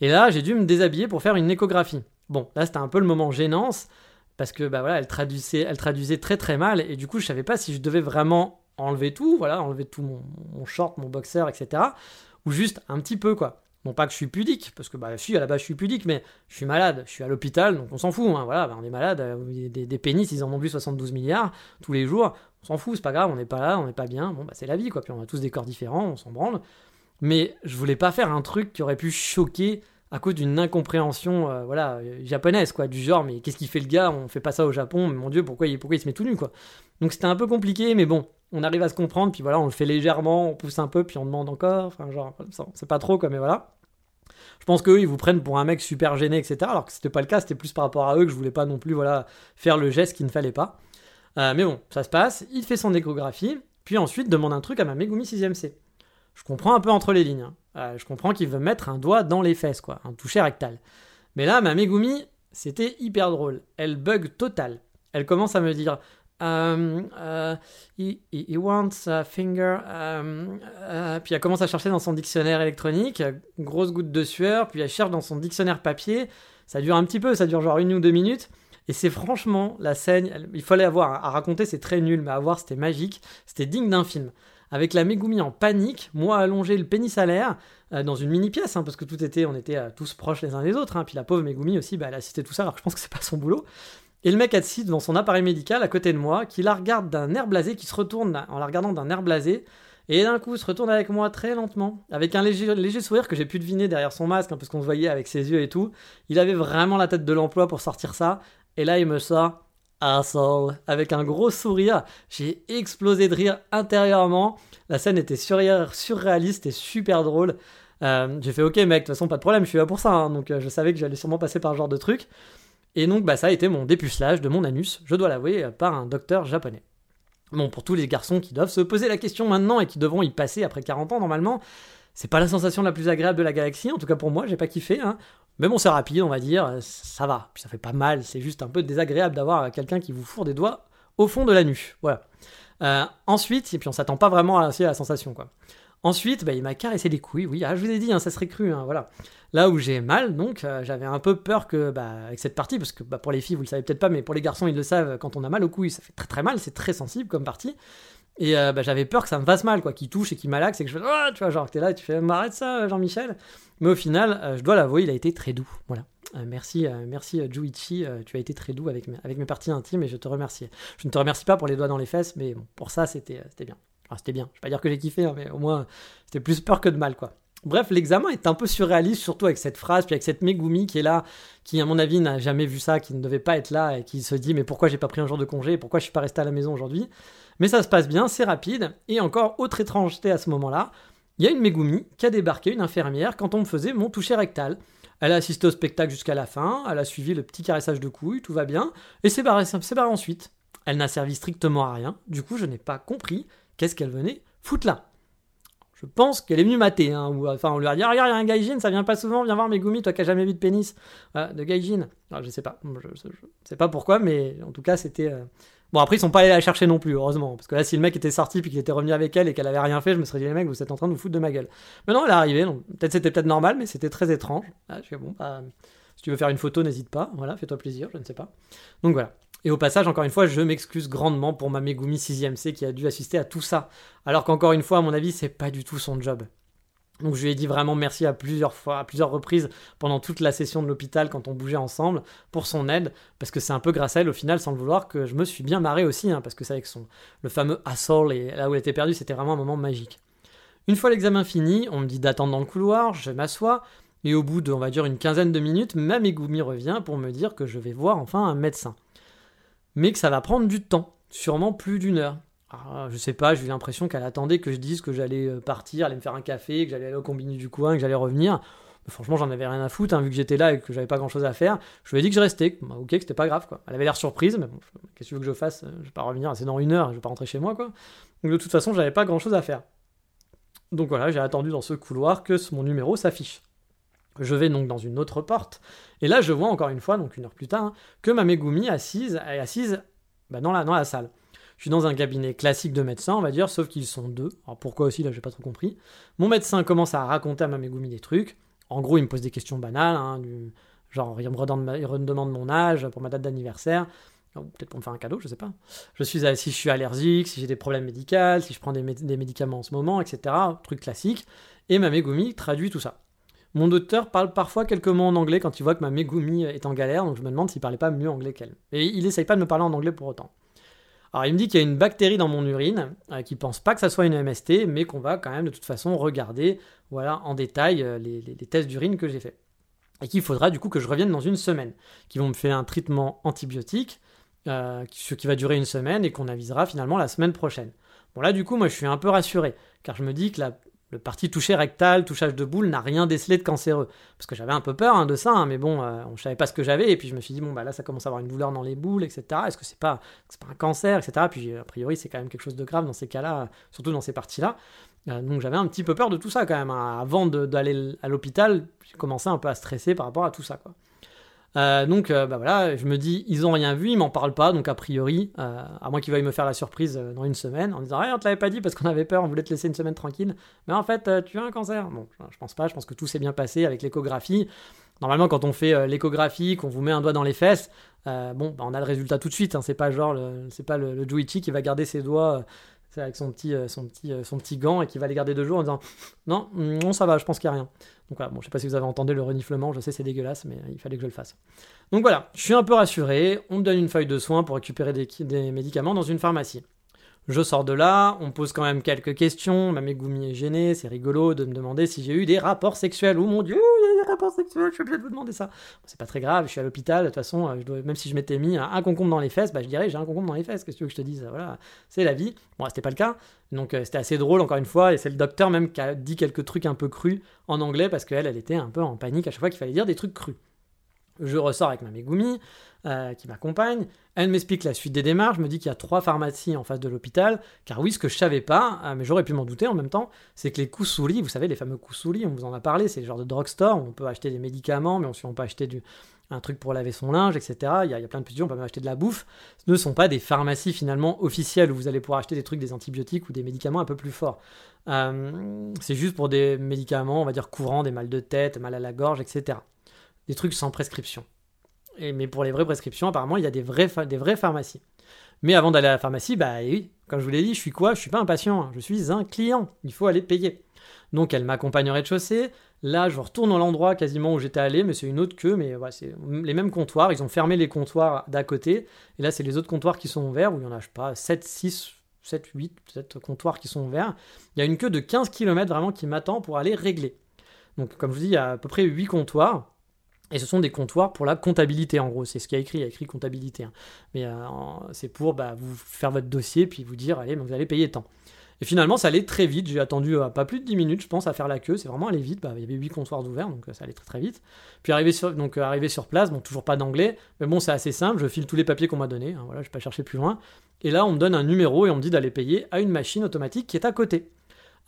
Et là, j'ai dû me déshabiller pour faire une échographie. Bon, là, c'était un peu le moment gênance, parce que bah voilà, elle traduisait, elle traduisait très très mal, et du coup, je savais pas si je devais vraiment enlever tout, voilà, enlever tout mon, mon short, mon boxer, etc., ou juste un petit peu, quoi. Non pas que je suis pudique, parce que bah si à la base je suis pudique, mais je suis malade, je suis à l'hôpital, donc on s'en fout, hein, voilà, bah, on est malade, euh, des, pénis ils en ont vu 72 milliards tous les jours, on s'en fout, c'est pas grave, on n'est pas là, on n'est pas bien, bon bah c'est la vie quoi, puis on a tous des corps différents, on s'en branle, mais je voulais pas faire un truc qui aurait pu choquer à cause d'une incompréhension euh, voilà japonaise quoi du genre mais qu'est-ce qu'il fait le gars on fait pas ça au Japon mais mon dieu pourquoi il, pourquoi il se met tout nu quoi. Donc c'était un peu compliqué mais bon on arrive à se comprendre puis voilà on le fait légèrement on pousse un peu puis on demande encore enfin genre c'est pas trop quoi mais voilà je pense qu'eux, ils vous prennent pour un mec super gêné, etc. Alors que c'était pas le cas, c'était plus par rapport à eux que je voulais pas non plus voilà, faire le geste qu'il ne fallait pas. Euh, mais bon, ça se passe, il fait son échographie, puis ensuite demande un truc à ma Megumi 6ème C. Je comprends un peu entre les lignes. Hein. Euh, je comprends qu'il veut mettre un doigt dans les fesses, quoi, un toucher rectal. Mais là, ma Megumi, c'était hyper drôle. Elle bug total. Elle commence à me dire Um, uh, he, he, wants a finger. Um, uh, puis elle commence à chercher dans son dictionnaire électronique, grosse goutte de sueur, puis elle cherche dans son dictionnaire papier. Ça dure un petit peu, ça dure genre une ou deux minutes. Et c'est franchement la scène, il fallait avoir à raconter, c'est très nul, mais à voir c'était magique, c'était digne d'un film. Avec la Megumi en panique, moi allongé le pénis à l'air, euh, dans une mini pièce, hein, parce que tout était, on était euh, tous proches les uns des autres. Hein. puis la pauvre Megumi aussi, bah, elle a assisté tout ça, alors que je pense que c'est pas son boulot. Et le mec assis devant son appareil médical à côté de moi, qui la regarde d'un air blasé, qui se retourne en la regardant d'un air blasé, et d'un coup se retourne avec moi très lentement, avec un léger, sourire que j'ai pu deviner derrière son masque, hein, parce qu'on se voyait avec ses yeux et tout. Il avait vraiment la tête de l'emploi pour sortir ça, et là il me sort asshole avec un gros sourire. J'ai explosé de rire intérieurement. La scène était surréaliste et super drôle. Euh, j'ai fait ok mec, de toute façon pas de problème, je suis là pour ça, hein. donc euh, je savais que j'allais sûrement passer par ce genre de truc. Et donc, bah, ça a été mon dépucelage de mon anus, je dois l'avouer, par un docteur japonais. Bon, pour tous les garçons qui doivent se poser la question maintenant et qui devront y passer après 40 ans normalement, c'est pas la sensation la plus agréable de la galaxie, en tout cas pour moi, j'ai pas kiffé. Hein. Mais bon, c'est rapide, on va dire, ça va. Puis ça fait pas mal, c'est juste un peu désagréable d'avoir quelqu'un qui vous fourre des doigts au fond de la nuque. Voilà. Euh, ensuite, et puis on s'attend pas vraiment à, à la sensation, quoi. Ensuite, bah, il m'a caressé les couilles, oui, ah, je vous ai dit, hein, ça serait cru, hein, voilà. Là où j'ai mal, donc, euh, j'avais un peu peur que, bah, avec cette partie, parce que bah, pour les filles, vous le savez peut-être pas, mais pour les garçons, ils le savent, quand on a mal aux couilles, ça fait très très mal, c'est très sensible comme partie. Et euh, bah, j'avais peur que ça me fasse mal, quoi, qu'il touche et qu'il malaxe et que je fais, oh, tu vois, genre, t'es là, tu fais, arrête ça, Jean-Michel. Mais au final, euh, je dois l'avouer, il a été très doux, voilà. merci, merci Juichi, tu as été très doux avec mes, parties intimes et je te remercie. Je ne te remercie pas pour les doigts dans les fesses, mais pour ça, c'était bien. C'était bien. Je vais pas dire que j'ai kiffé, hein, mais au moins, c'était plus peur que de mal, quoi. Bref, l'examen est un peu surréaliste, surtout avec cette phrase, puis avec cette Megumi qui est là, qui à mon avis n'a jamais vu ça, qui ne devait pas être là, et qui se dit mais pourquoi j'ai pas pris un jour de congé, pourquoi je suis pas resté à la maison aujourd'hui? Mais ça se passe bien, c'est rapide, et encore autre étrangeté à ce moment-là, il y a une Megumi qui a débarqué, une infirmière, quand on me faisait mon toucher rectal. Elle a assisté au spectacle jusqu'à la fin, elle a suivi le petit caressage de couilles, tout va bien, et c'est barré, barré ensuite. Elle n'a servi strictement à rien, du coup je n'ai pas compris qu'est-ce qu'elle venait foutre là. Je pense qu'elle est venue mater. Hein, ou, enfin, on lui a dit Regarde, il y a un gaijin, ça vient pas souvent, viens voir Megumi, toi qui n'as jamais vu de pénis. de gaijin. Alors, je sais pas. Je, sais pas pourquoi, mais en tout cas, c'était. Euh, bon, après, ils sont pas allés la chercher non plus, heureusement. Parce que là, si le mec était sorti puis qu'il était revenu avec elle et qu'elle avait rien fait, je me serais dit Les mecs, vous êtes en train de vous foutre de ma gueule. Mais non, elle est arrivée. Peut-être c'était peut-être normal, mais c'était très étrange. Ah, je bon, bah, si tu veux faire une photo, n'hésite pas. Voilà, fais-toi plaisir, je ne sais pas. Donc voilà. Et au passage, encore une fois, je m'excuse grandement pour ma Megumi 6ème C qui a dû assister à tout ça. Alors qu'encore une fois, à mon avis, c'est pas du tout son job. Donc je lui ai dit vraiment merci à plusieurs fois, à plusieurs reprises pendant toute la session de l'hôpital quand on bougeait ensemble pour son aide, parce que c'est un peu grâce à elle au final, sans le vouloir, que je me suis bien marré aussi, hein, parce que c'est avec son le fameux assault et là où elle était perdue, c'était vraiment un moment magique. Une fois l'examen fini, on me dit d'attendre dans le couloir, je m'assois, et au bout de, on va dire, une quinzaine de minutes, ma Megumi revient pour me dire que je vais voir enfin un médecin mais que ça va prendre du temps, sûrement plus d'une heure. Ah, je sais pas, j'ai eu l'impression qu'elle attendait que je dise que j'allais euh, partir, aller me faire un café, que j'allais aller au combini du coin, que j'allais revenir. Franchement, j'en avais rien à foutre, hein, vu que j'étais là et que j'avais pas grand chose à faire. Je lui ai dit que je restais, bah, ok, que c'était pas grave, quoi. Elle avait l'air surprise, mais bon, qu'est-ce que tu veux que je fasse? Je vais pas revenir, c'est dans une heure, je vais pas rentrer chez moi, quoi. Donc de toute façon, j'avais pas grand chose à faire. Donc voilà, j'ai attendu dans ce couloir que mon numéro s'affiche. Je vais donc dans une autre porte, et là je vois encore une fois, donc une heure plus tard, que ma Megumi assise, est assise bah, dans, la, la salle. Je suis dans un cabinet classique de médecin, on va dire, sauf qu'ils sont deux. Alors pourquoi aussi, là j'ai pas trop compris. Mon médecin commence à raconter à ma Megumi des trucs. En gros, il me pose des questions banales, hein, du, genre il me, redemande, mon âge pour ma date d'anniversaire peut-être pour me faire un cadeau, je sais pas. Je suis si je suis allergique, si j'ai des problèmes médicaux, si je prends des, des, médicaments en ce moment, etc. Truc classique. Et ma Megumi traduit tout ça. Mon docteur parle parfois quelques mots en anglais quand il voit que ma Megumi est en galère, donc je me demande s'il parlait pas mieux anglais qu'elle. Et il essaye pas de me parler en anglais pour autant. Alors il me dit qu'il y a une bactérie dans mon urine, euh, qu'il pense pas que ça soit une MST, mais qu'on va quand même de toute façon regarder voilà, en détail euh, les, tests d'urine que j'ai fait. Et qu'il faudra du coup que je revienne dans une semaine, qu'ils vont me faire un traitement antibiotique, euh, ce qui va durer une semaine et qu'on avisera finalement la semaine prochaine. Bon là du coup moi je suis un peu rassuré, car je me dis que la le parti touché rectal, touchage de boule n'a rien décelé de cancéreux. Parce que j'avais un peu peur hein, de ça, hein, mais bon, euh, on ne savait pas ce que j'avais, et puis je me suis dit, bon, bah là, ça commence à avoir une douleur dans les boules, etc. Est-ce que c'est pas, pas un cancer, etc. Puis a priori, c'est quand même quelque chose de grave dans ces cas-là, surtout dans ces parties-là. Euh, donc j'avais un petit peu peur de tout ça quand même. Hein. Avant d'aller à l'hôpital, j'ai commencé un peu à stresser par rapport à tout ça, quoi. Euh, donc, euh, bah voilà, je me dis, ils ont rien vu, ils m'en parlent pas, donc a priori, euh, à moins qu'ils veuillent me faire la surprise dans une semaine, en disant, hey, on te l'avait pas dit parce qu'on avait peur, on voulait te laisser une semaine tranquille, mais en fait, tu as un cancer. Bon, je pense pas, je pense que tout s'est bien passé avec l'échographie. Normalement, quand on fait l'échographie, qu'on vous met un doigt dans les fesses, bon, bah, on a le résultat tout de suite. Hein, c'est pas genre, c'est pas le, le Juichi qui va garder ses doigts avec son petit, euh, euh, son petit gant et qui va les garder deux jours en disant non, non, ça va, je pense qu'il n'y a rien. Donc voilà, bon, je sais pas si vous avez entendu le reniflement, je sais c'est dégueulasse, mais il fallait que je le fasse. Donc voilà, je suis un peu rassuré, on me donne une feuille de soins pour récupérer des médicaments dans une pharmacie. Je sors de là, on pose quand même quelques questions. Ma Megumi est gênée, c'est rigolo de me demander si j'ai eu des rapports sexuels. Oh mon dieu, il y a des rapports sexuels, je suis obligé de vous demander ça. c'est pas très grave, je suis à l'hôpital, de toute façon, euh, même si je m'étais mis un, concombre dans les fesses, bah, je dirais j'ai un concombre dans les fesses, qu'est-ce que tu veux que je te dise Voilà, c'est la vie. Bon, c'était pas le cas, donc euh, c'était assez drôle encore une fois, et c'est le docteur même qui a dit quelques trucs un peu crus en anglais parce qu'elle, elle était un peu en panique à chaque fois qu'il fallait dire des trucs crus. Je ressors avec ma Megumi, euh, qui m'accompagne. Elle m'explique la suite des démarches, me dit qu'il y a trois pharmacies en face de l'hôpital. Car oui, ce que je savais pas, euh, mais j'aurais pu m'en douter en même temps, c'est que les kusuri, vous savez, les fameux kusuri, on vous en a parlé, c'est le genre de drugstore où on peut acheter des médicaments, mais on peut acheter du, un truc pour laver son linge, etc. Il y a, plein de petits, on peut même acheter de la bouffe. Ce ne sont pas des pharmacies finalement officielles où vous allez pouvoir acheter des trucs, des antibiotiques ou des médicaments un peu plus forts. Euh, c'est juste pour des médicaments, on va dire courants, des mal de tête, mal à la gorge, etc des trucs sans prescription. Mais pour les vraies prescriptions, apparemment, il y a des, vraies pharmacies. Mais avant d'aller à la pharmacie, bah oui, comme je vous l'ai dit, je suis quoi? Je suis pas un patient, hein. je suis un client. Il faut aller payer. Donc elle m'accompagne au rez-de-chaussée. Là, je retourne à l'endroit quasiment où j'étais allé, mais c'est une autre queue, mais c'est les mêmes comptoirs. Ils ont fermé les comptoirs d'à côté. Et là, c'est les autres comptoirs qui sont ouverts, où il y en a, je sais pas, 7, 6, 7, 8, peut-être comptoirs qui sont ouverts. Il y a une queue de 15 km vraiment qui m'attend pour aller régler. Donc, comme je vous dis, il y a à peu près 8 comptoirs. Et ce sont des comptoirs pour la comptabilité, en gros. C'est ce qu'il y a écrit. Il y a écrit comptabilité. Hein. Mais euh, c'est pour bah, vous faire votre dossier, puis vous dire, allez, vous allez payer tant. Et finalement, ça allait très vite. J'ai attendu euh, pas plus de 10 minutes, je pense, à faire la queue. C'est vraiment allé vite. Bah, il y avait 8 comptoirs ouverts, donc euh, ça allait très très vite. Puis arrivé sur, donc, arrivé sur place, bon, toujours pas d'anglais. Mais bon, c'est assez simple. Je file tous les papiers qu'on m'a donnés. Hein, voilà, je vais pas chercher plus loin. Et là, on me donne un numéro et on me dit d'aller payer à une machine automatique qui est à côté.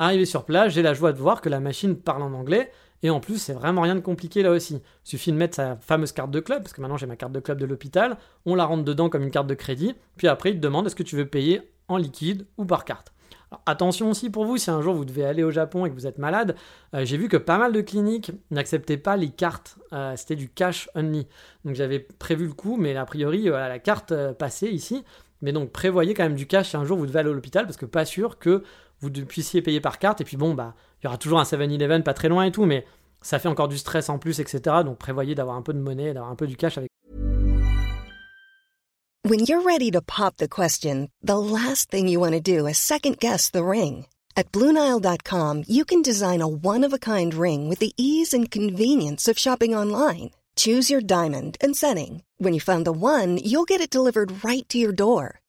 Arrivé sur place, j'ai la joie de voir que la machine parle en anglais et en plus, c'est vraiment rien de compliqué là aussi. Il suffit de mettre sa fameuse carte de club, parce que maintenant j'ai ma carte de club de l'hôpital, on la rentre dedans comme une carte de crédit, puis après il te demande est-ce que tu veux payer en liquide ou par carte? attention aussi pour vous, si un jour vous devez aller au Japon et que vous êtes malade, euh, j'ai vu que pas mal de cliniques n'acceptaient pas les cartes, euh, c'était du cash only. Donc j'avais prévu le coup, mais a priori, euh, la carte passée ici, mais donc prévoyez quand même du cash si un jour vous devez aller à l'hôpital, parce que pas sûr que vous puissiez payer par carte, et puis bon, bah, il y aura toujours un 7-Eleven pas très loin et tout, mais ça fait encore du stress en plus, etc. Donc prévoyez d'avoir un peu de monnaie, d'avoir un peu du cash avec. When you're ready to pop the question, the last thing you want to do is second guess the ring. At BlueNile.com, you can design a one-of-a-kind ring with the ease and convenience of shopping online. Choose your diamond and setting. When you find the one, you'll get it delivered right to your door.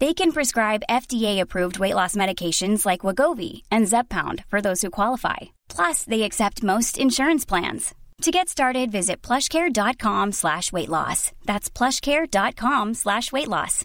They can prescribe FDA-approved weight loss medications like Wagovi and Zepbound for those who qualify. Plus, they accept most insurance plans. To get started, visit plushcare.com slash weight loss. That's plushcare.com slash weight loss.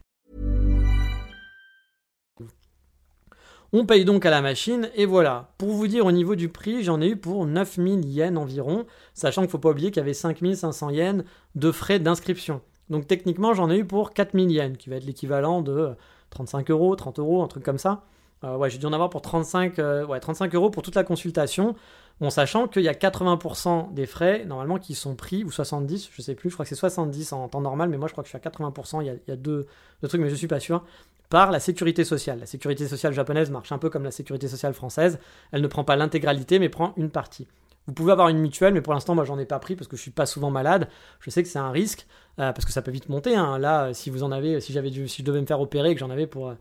On paye donc à la machine et voilà. Pour vous dire au niveau du prix, j'en ai eu pour 9000 yens environ, sachant qu'il ne faut pas oublier qu'il y avait 5500 yens de frais d'inscription. Donc techniquement, j'en ai eu pour 4000 yens, qui va être l'équivalent de 35 euros, 30 euros, un truc comme ça. Euh, ouais, j'ai dû en avoir pour 35, euh, ouais, 35 euros pour toute la consultation. Bon, sachant qu'il y a 80% des frais, normalement, qui sont pris, ou 70, je sais plus, je crois que c'est 70 en temps normal, mais moi je crois que je suis à 80%, il y a, deux, trucs, mais je suis pas sûr, par la sécurité sociale. La sécurité sociale japonaise marche un peu comme la sécurité sociale française, elle ne prend pas l'intégralité, mais prend une partie. Vous pouvez avoir une mutuelle, mais pour l'instant, moi, j'en ai pas pris parce que je suis pas souvent malade. Je sais que c'est un risque euh, parce que ça peut vite monter. Hein. Là, si vous en avez, si j'avais, si je devais me faire opérer, et que j'en avais pour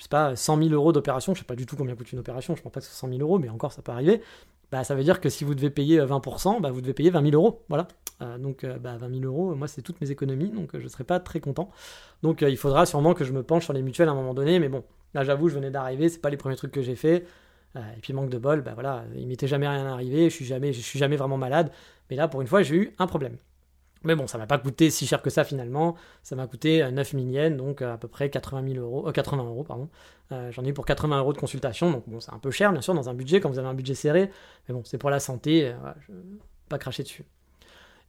je sais pas, 100 000 euros d'opération, je sais pas du tout combien coûte une opération, je pense pas que ce soit 100 000 euros, mais encore ça peut arriver, bah, ça veut dire que si vous devez payer 20%, euh, bah, vous devez payer 20 000 euros. Voilà. Euh, donc euh, bah, 20 000 euros, moi c'est toutes mes économies, donc je ne serai pas très content. Donc il faudra sûrement que je me penche sur les mutuelles à un moment donné, mais bon, là j'avoue, je venais d'arriver, c'est pas les premiers trucs que j'ai fait. Et puis manque de bol, bah voilà, il m'était jamais rien arrivé, je suis jamais, je suis jamais vraiment malade. Mais là, pour une fois, j'ai eu un problème. Mais bon, ça m'a pas coûté si cher que ça finalement. Ça m'a coûté 9 000 yens, donc euh, à peu près 80 000 euros, 80 euh, euros, pardon. Euh, j'en ai eu pour 80 euros de consultation, donc bon, c'est un peu cher bien sûr dans un budget quand vous avez un budget serré. Mais bon, c'est pour la santé, pas cracher dessus.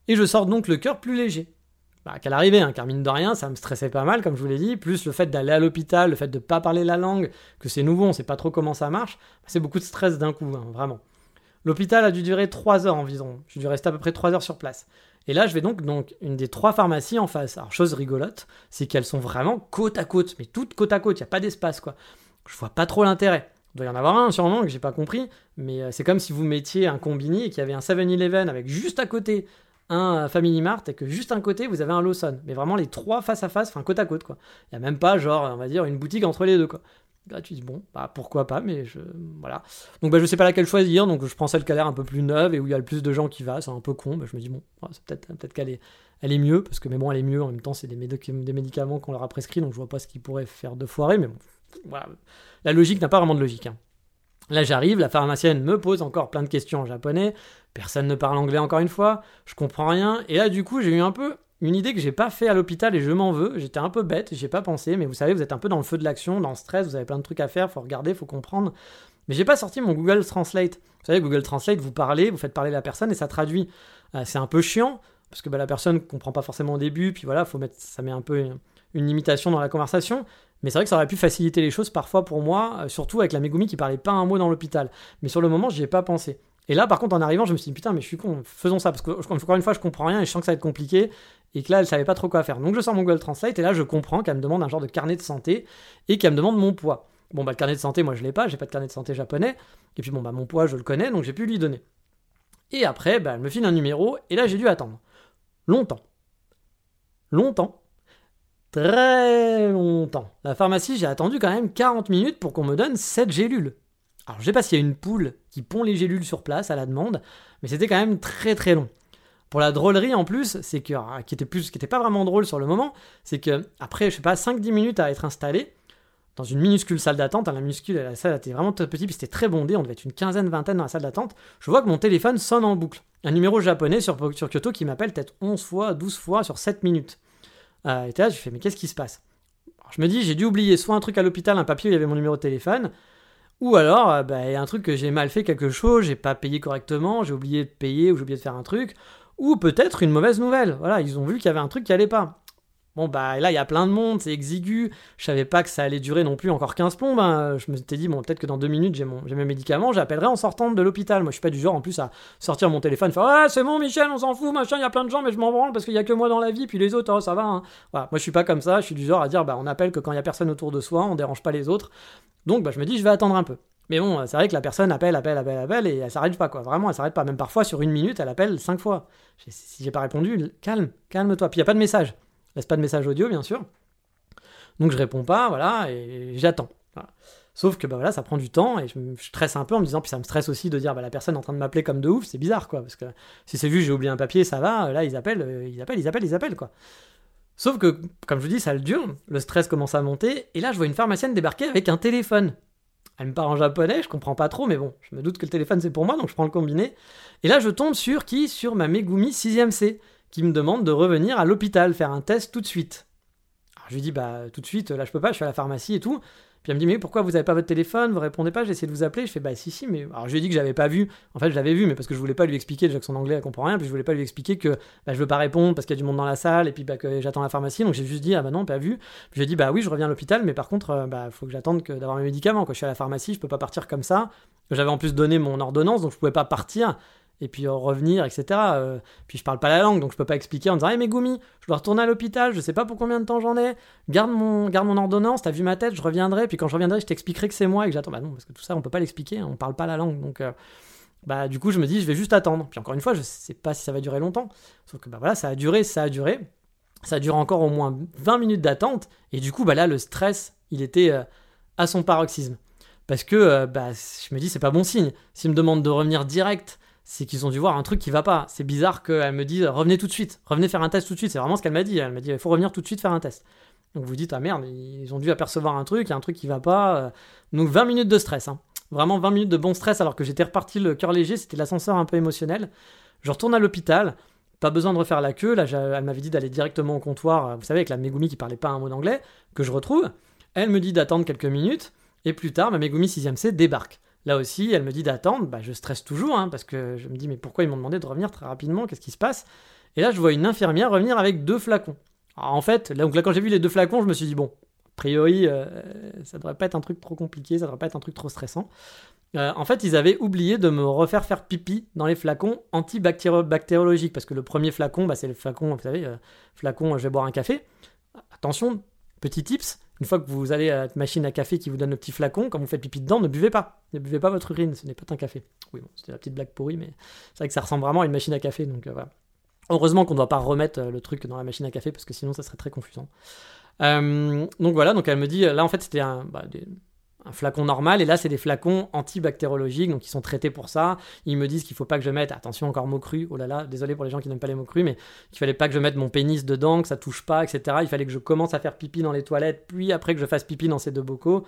Et je sors donc le cœur plus léger. Bah, qu'à l'arrivée, hein, car mine de rien, ça me stressait pas mal, comme je vous l'ai dit, plus le fait d'aller à l'hôpital, le fait de pas parler la langue, que c'est nouveau, on sait pas trop comment ça marche, c'est beaucoup de stress d'un coup, hein, vraiment. L'hôpital a dû durer 3 heures environ, j'ai dû rester à peu près 3 heures sur place. Et là, je vais donc donc une des trois pharmacies en face. Alors, chose rigolote, c'est qu'elles sont vraiment côte à côte, mais toutes côte à côte, il n'y a pas d'espace, quoi. Je vois pas trop l'intérêt. Il doit y en avoir un sûrement que j'ai pas compris, mais euh, c'est comme si vous mettiez un combini et qu'il y avait un 7-Eleven avec juste à côté un Family Mart et que juste à côté vous avez un Lawson. Mais vraiment les trois face à face, enfin côte à côte quoi. Il n'y a même pas genre, on va dire, une boutique entre les deux quoi. Là, tu dis, bon, bah pourquoi pas, mais je. Voilà. Donc, bah, je sais pas laquelle choisir, donc je prends celle qui a l'air un peu plus neuve et où il y a le plus de gens qui va, c'est un peu con, je me dis, bon, c'est peut-être peut qu'elle est, elle est mieux, parce que, mais bon, elle est mieux, en même temps, c'est des, médicaments qu'on leur a prescrits, donc je vois pas ce qu'ils pourraient faire de foirer, mais bon, voilà. La logique n'a pas vraiment de logique. Hein. Là, j'arrive, la pharmacienne me pose encore plein de questions en japonais, personne ne parle anglais encore une fois, je comprends rien, et là, du coup, j'ai eu un peu une idée que j'ai pas fait à l'hôpital et je m'en veux. J'étais un peu bête, j'ai pas pensé, mais vous savez, vous êtes un peu dans le feu de l'action, dans le stress, vous avez plein de trucs à faire, faut regarder, faut comprendre. Mais j'ai pas sorti mon Google Translate. Vous savez, Google Translate, vous parlez, vous faites parler la personne et ça traduit. Euh, c'est un peu chiant parce que bah, la personne comprend pas forcément au début, puis voilà, faut mettre, ça met un peu une, limitation dans la conversation. Mais c'est vrai que ça aurait pu faciliter les choses parfois pour moi, euh, surtout avec la Megumi qui parlait pas un mot dans l'hôpital. Mais sur le moment, j'y ai pas pensé. Et là, par contre, en arrivant, je me suis dit, putain, mais je suis con, faisons ça, parce que encore une fois, je comprends rien et je sens que ça va être compliqué, et que là, elle savait pas trop quoi faire. Donc je sors mon Google Translate, et là, je comprends qu'elle me demande un genre de carnet de santé, et qu'elle me demande mon poids. Bon, bah, le carnet de santé, moi, je l'ai pas, j'ai pas de carnet de santé japonais, et puis bon, bah, mon poids, je le connais, donc j'ai pu lui donner. Et après, bah, elle me file un numéro, et là, j'ai dû attendre. Longtemps. Longtemps. Très longtemps. La pharmacie, j'ai attendu quand même 40 minutes pour qu'on me donne 7 gélules. Alors je sais pas s'il y a une poule qui pond les gélules sur place à la demande, mais c'était quand même très très long. Pour la drôlerie en plus, c'est que ah, qui était plus qui était pas vraiment drôle sur le moment, c'est que après je sais pas 5 10 minutes à être installé dans une minuscule salle d'attente, hein, la minuscule salle était vraiment très petite, puis c'était très bondé, on devait être une quinzaine vingtaine dans la salle d'attente. Je vois que mon téléphone sonne en boucle. Un numéro japonais sur, Kyoto qui m'appelle peut-être 11 fois, 12 fois sur 7 minutes. Euh, et là, je fais mais qu'est-ce qui se passe? Je me dis j'ai dû oublier soit un truc à l'hôpital, un papier où il y avait mon numéro de téléphone, ou alors, euh, bah, il y a un truc que j'ai mal fait quelque chose, j'ai pas payé correctement, j'ai oublié de payer ou j'ai oublié de faire un truc, ou peut-être une mauvaise nouvelle. Voilà, ils ont vu qu'il y avait un truc qui allait pas. Bon, bah là, il y a plein de monde, c'est exigu. Je savais pas que ça allait durer non plus encore 15 plombes. Hein. Je me suis dit, bon, peut-être que dans deux minutes, j'ai, mon, mes médicaments, j'appellerai en sortant de l'hôpital. Moi, je suis pas du genre en plus à sortir mon téléphone, faire Ouais, c'est bon, Michel, on s'en fout, machin, il y a plein de gens, mais je m'en branle parce qu'il y a que moi dans la vie, puis les autres, oh, ça va. Hein. Moi, je suis pas comme ça. Je suis du genre à dire, bah, on appelle que quand il y a personne autour de soi, on dérange pas les autres. Donc, bah, je me dis, je vais attendre un peu. Mais bon, c'est vrai que la personne appelle, appelle, appelle, appelle, et elle s'arrête pas, quoi. Vraiment, elle s'arrête pas. Même parfois, sur une minute, elle appelle cinq fois. Si j'ai pas répondu, calme, calme-toi. Puis il a pas de message. Laisse pas de message audio, bien sûr. Donc je réponds pas, voilà, et j'attends. Sauf que bah voilà, ça prend du temps et je me stresse un peu en me disant, puis ça me stresse aussi de dire, bah la personne est en train de m'appeler comme de ouf, c'est bizarre quoi, parce que si c'est vu, j'ai oublié un papier, ça va, là ils appellent, euh, ils appellent, ils appellent, ils appellent quoi. Sauf que, comme je vous dis, ça le dure, le stress commence à monter, et là je vois une pharmacienne débarquer avec un téléphone. Elle me parle en japonais, je comprends pas trop, mais bon, je me doute que le téléphone c'est pour moi, donc je prends le combiné. Et là je tombe sur qui? Sur ma Megumi 6ème C qui me demande de revenir à l'hôpital faire un test tout de suite. Alors je lui dis bah tout de suite, là je peux pas, je suis à la pharmacie et tout. Puis elle me dit mais pourquoi vous avez pas votre téléphone, vous répondez pas, j'ai essayé de vous appeler, je fais bah si si mais alors je lui ai dit que j'avais pas vu. En fait je l'avais vu mais parce que je voulais pas lui expliquer déjà que son anglais elle comprend rien, puis je voulais pas lui expliquer que bah, je veux pas répondre parce qu'il y a du monde dans la salle et puis bah, que j'attends la pharmacie donc j'ai juste dit ah bah non pas vu. Puis j'ai dit bah oui je reviens à l'hôpital mais par contre euh, bah faut que j'attende que d'avoir mes médicaments quand je suis à la pharmacie je peux pas partir comme ça. J'avais en plus donné mon ordonnance donc je pouvais pas partir et puis euh, revenir, etc. Euh, puis je parle pas la langue, donc je peux pas expliquer en disant Hey Megumi, je dois retourner à l'hôpital, je sais pas pour combien de temps j'en ai, garde mon, garde mon ordonnance, t'as vu ma tête, je reviendrai, puis quand je reviendrai, je t'expliquerai que c'est moi et que j'attends. Bah non, parce que tout ça, on peut pas l'expliquer, hein, on parle pas la langue, donc. Euh, bah du coup je me dis je vais juste attendre. Puis encore une fois je sais pas si ça va durer longtemps. Sauf que bah voilà ça a duré, ça a duré. Ça dure encore au moins 20 minutes d'attente. Et du coup bah là le stress il était à son paroxysme. Parce que bah, je me dis c'est pas bon signe. S'il me demande de revenir direct c'est qu'ils ont dû voir un truc qui va pas. C'est bizarre qu'elle me dise revenez tout de suite, revenez faire un test tout de suite. C'est vraiment ce qu'elle m'a dit. Elle m'a dit il faut revenir tout de suite faire un test. Donc vous dites ah merde, ils ont dû apercevoir un truc, il y a un truc qui va pas. Euh. Donc 20 minutes de stress. Hein. Vraiment 20 minutes de bon stress alors que j'étais reparti le cœur léger, c'était l'ascenseur un peu émotionnel. Je retourne à l'hôpital, pas besoin de refaire la queue. Là, elle m'avait dit d'aller directement au comptoir, euh, vous savez, avec la Megumi qui parlait pas un mot d'anglais, que je retrouve. Elle me dit d'attendre quelques minutes, et plus tard, ma Megumi 6ème C débarque. Là aussi, elle me dit d'attendre, bah, je stresse toujours, hein, parce que je me dis, mais pourquoi ils m'ont demandé de revenir très rapidement, qu'est-ce qui se passe? Et là, je vois une infirmière revenir avec deux flacons. en fait, là, donc là, quand j'ai vu les deux flacons, je me suis dit, bon, a priori, euh, ça devrait pas être un truc trop compliqué, ça devrait pas être un truc trop stressant. Euh, en fait, ils avaient oublié de me refaire faire pipi dans les flacons antibactériologiques, parce que le premier flacon, bah, c'est le flacon, vous savez, euh, flacon, je vais boire un café. Attention, petit tips, une fois que vous allez à la machine à café qui vous donne le petit flacon, quand vous faites pipi dedans, ne buvez pas. Ne buvez pas votre urine, ce n'est pas un café. Oui, bon, c'était la petite blague pourrie, mais c'est vrai que ça ressemble vraiment à une machine à café, donc euh, voilà. Heureusement qu'on ne doit pas remettre euh, le truc dans la machine à café, parce que sinon ça serait très confusant. Euh, donc voilà, donc elle me dit, là en fait c'était un, bah, un flacon normal, et là c'est des flacons antibactériologiques, donc ils sont traités pour ça. Ils me disent qu'il faut pas que je mette, attention encore mots crus, oh là là, désolé pour les gens qui n'aiment pas les mots crus, mais qu'il fallait pas que je mette mon pénis dedans, que ça touche pas, etc. Il fallait que je commence à faire pipi dans les toilettes, puis après que je fasse pipi dans ces deux bocaux,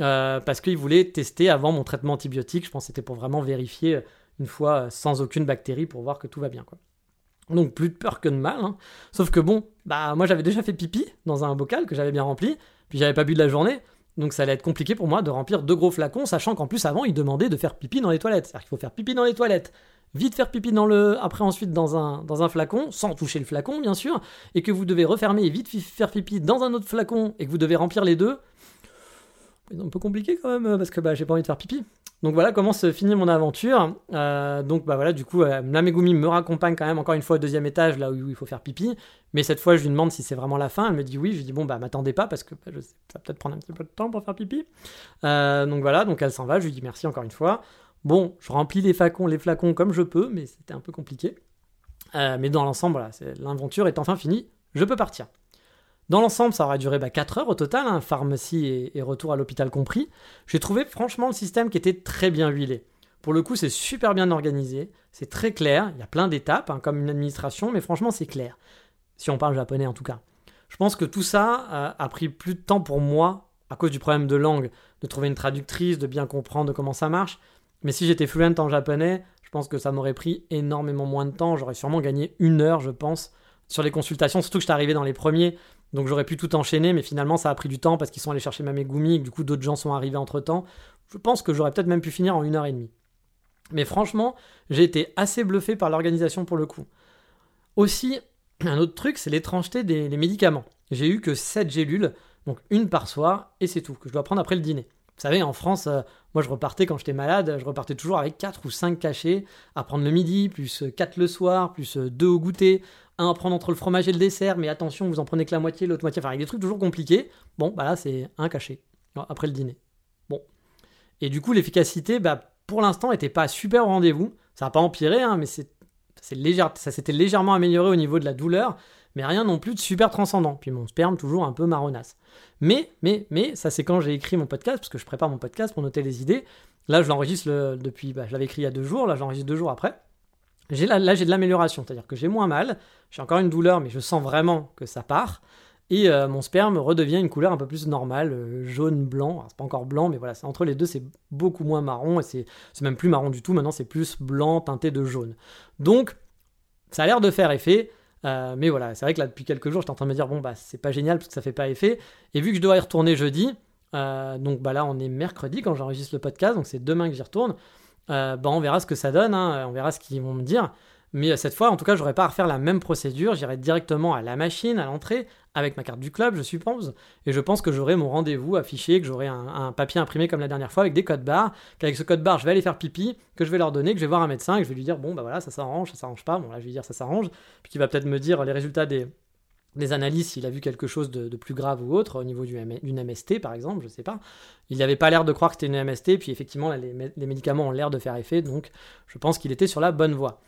euh, parce qu'ils voulaient tester avant mon traitement antibiotique. Je pense que c'était pour vraiment vérifier une fois euh, sans aucune bactérie pour voir que tout va bien. Donc plus de peur que de mal. Hein. Sauf que bon, bah moi j'avais déjà fait pipi dans un bocal que j'avais bien rempli, puis j'avais pas bu de la journée. Donc ça allait être compliqué pour moi de remplir deux gros flacons, sachant qu'en plus avant, ils demandaient de faire pipi dans les toilettes. C'est-à-dire qu'il faut faire pipi dans les toilettes, vite faire pipi dans le, après ensuite dans un, dans un flacon, sans toucher le flacon bien sûr, et que vous devez refermer et vite faire pipi dans un autre flacon, et que vous devez remplir les deux. C'est un peu compliqué quand même, parce que bah, j'ai pas envie de faire pipi. Donc voilà comment se finit mon aventure. Euh, donc bah voilà, du coup, euh, la Megumi me raccompagne quand même encore une fois au deuxième étage, là où il faut faire pipi. Mais cette fois, je lui demande si c'est vraiment la fin. Elle me dit oui. Je lui dis bon bah m'attendez pas parce que bah, je ça peut-être prendre un petit peu de temps pour faire pipi. Euh, donc voilà, donc elle s'en va. Je lui dis merci encore une fois. Bon, je remplis les flacons, les flacons comme je peux, mais c'était un peu compliqué. mais dans l'ensemble, voilà, l'aventure est enfin finie. Je peux partir. Dans l'ensemble, ça aurait duré 4 bah, heures au total, hein, pharmacie et, retour à l'hôpital compris. J'ai trouvé franchement le système qui était très bien huilé. Pour le coup, c'est super bien organisé, c'est très clair, il y a plein d'étapes, hein, comme une administration, mais franchement, c'est clair. Si on parle japonais en tout cas. Je pense que tout ça euh, a pris plus de temps pour moi, à cause du problème de langue, de trouver une traductrice, de bien comprendre comment ça marche. Mais si j'étais fluent en japonais, je pense que ça m'aurait pris énormément moins de temps. J'aurais sûrement gagné une heure, je pense, sur les consultations, surtout que j'étais arrivé dans les premiers. Donc j'aurais pu tout enchaîner, mais finalement ça a pris du temps parce qu'ils sont allés chercher ma Megumi et du coup d'autres gens sont arrivés entre temps. Je pense que j'aurais peut-être même pu finir en une heure et demie. Mais franchement, j'ai été assez bluffé par l'organisation pour le coup. Aussi, un autre truc, c'est l'étrangeté des médicaments. J'ai eu que 7 gélules, donc une par soir, et c'est tout, que je dois prendre après le dîner. Vous savez, en France, euh, moi je repartais quand j'étais malade, je repartais toujours avec 4 ou 5 cachets à prendre le midi, plus 4 le soir, plus 2 au goûter, un à prendre entre le fromage et le dessert, mais attention, vous en prenez que la moitié, l'autre moitié, enfin avec des trucs toujours compliqués. Bon, bah là c'est un cachet, après le dîner. Bon. Et du coup, l'efficacité, bah, pour l'instant, n'était pas super au rendez-vous. Ça n'a pas empiré, hein, mais c'est, ça s'était légèrement amélioré au niveau de la douleur, mais rien non plus de super transcendant. Puis mon sperme, toujours un peu marronasse. Mais, mais, mais, ça c'est quand j'ai écrit mon podcast, parce que je prépare mon podcast pour noter les idées. Là, je l'enregistre depuis, bah, je l'avais écrit il y a deux jours, là, j'enregistre deux jours après. J'ai là, là j'ai de l'amélioration, c'est-à-dire que j'ai moins mal, j'ai encore une douleur, mais je sens vraiment que ça part. Et euh, mon sperme redevient une couleur un peu plus normale, euh, jaune, blanc. C'est pas encore blanc, mais voilà, entre les deux, c'est beaucoup moins marron, et c'est même plus marron du tout. Maintenant, c'est plus blanc teinté de jaune. Donc, ça a l'air de faire effet. Euh, mais voilà, c'est vrai que là, depuis quelques jours, j'étais en train de me dire, bon, bah, c'est pas génial parce que ça fait pas effet. Et vu que je dois y retourner jeudi, donc bah là, on est mercredi quand j'enregistre le podcast, donc c'est demain que j'y retourne. Euh, bah, on verra ce que ça donne, hein, on verra ce qu'ils vont me dire. Mais euh, cette fois, en tout cas, j'aurais pas à refaire la même procédure. J'irai directement à la machine, à l'entrée, avec ma carte du club, je suppose. Et je pense que j'aurai mon rendez-vous affiché, que j'aurai un, papier imprimé comme la dernière fois avec des codes barres. Qu'avec ce code barre, je vais aller faire pipi, que je vais leur donner, que je vais voir un médecin, que je vais lui dire bon bah voilà, ça s'arrange, ça s'arrange pas. Bon là, je vais lui dire ça s'arrange. Puis qu'il va peut-être me dire les résultats des, des analyses s'il a vu quelque chose de, plus grave ou autre au niveau d'une MST par exemple, je sais pas. Il n'avait pas l'air de croire que c'était une MST, puis effectivement les, médicaments ont l'air de faire effet, donc je pense qu'il était sur la bonne voie.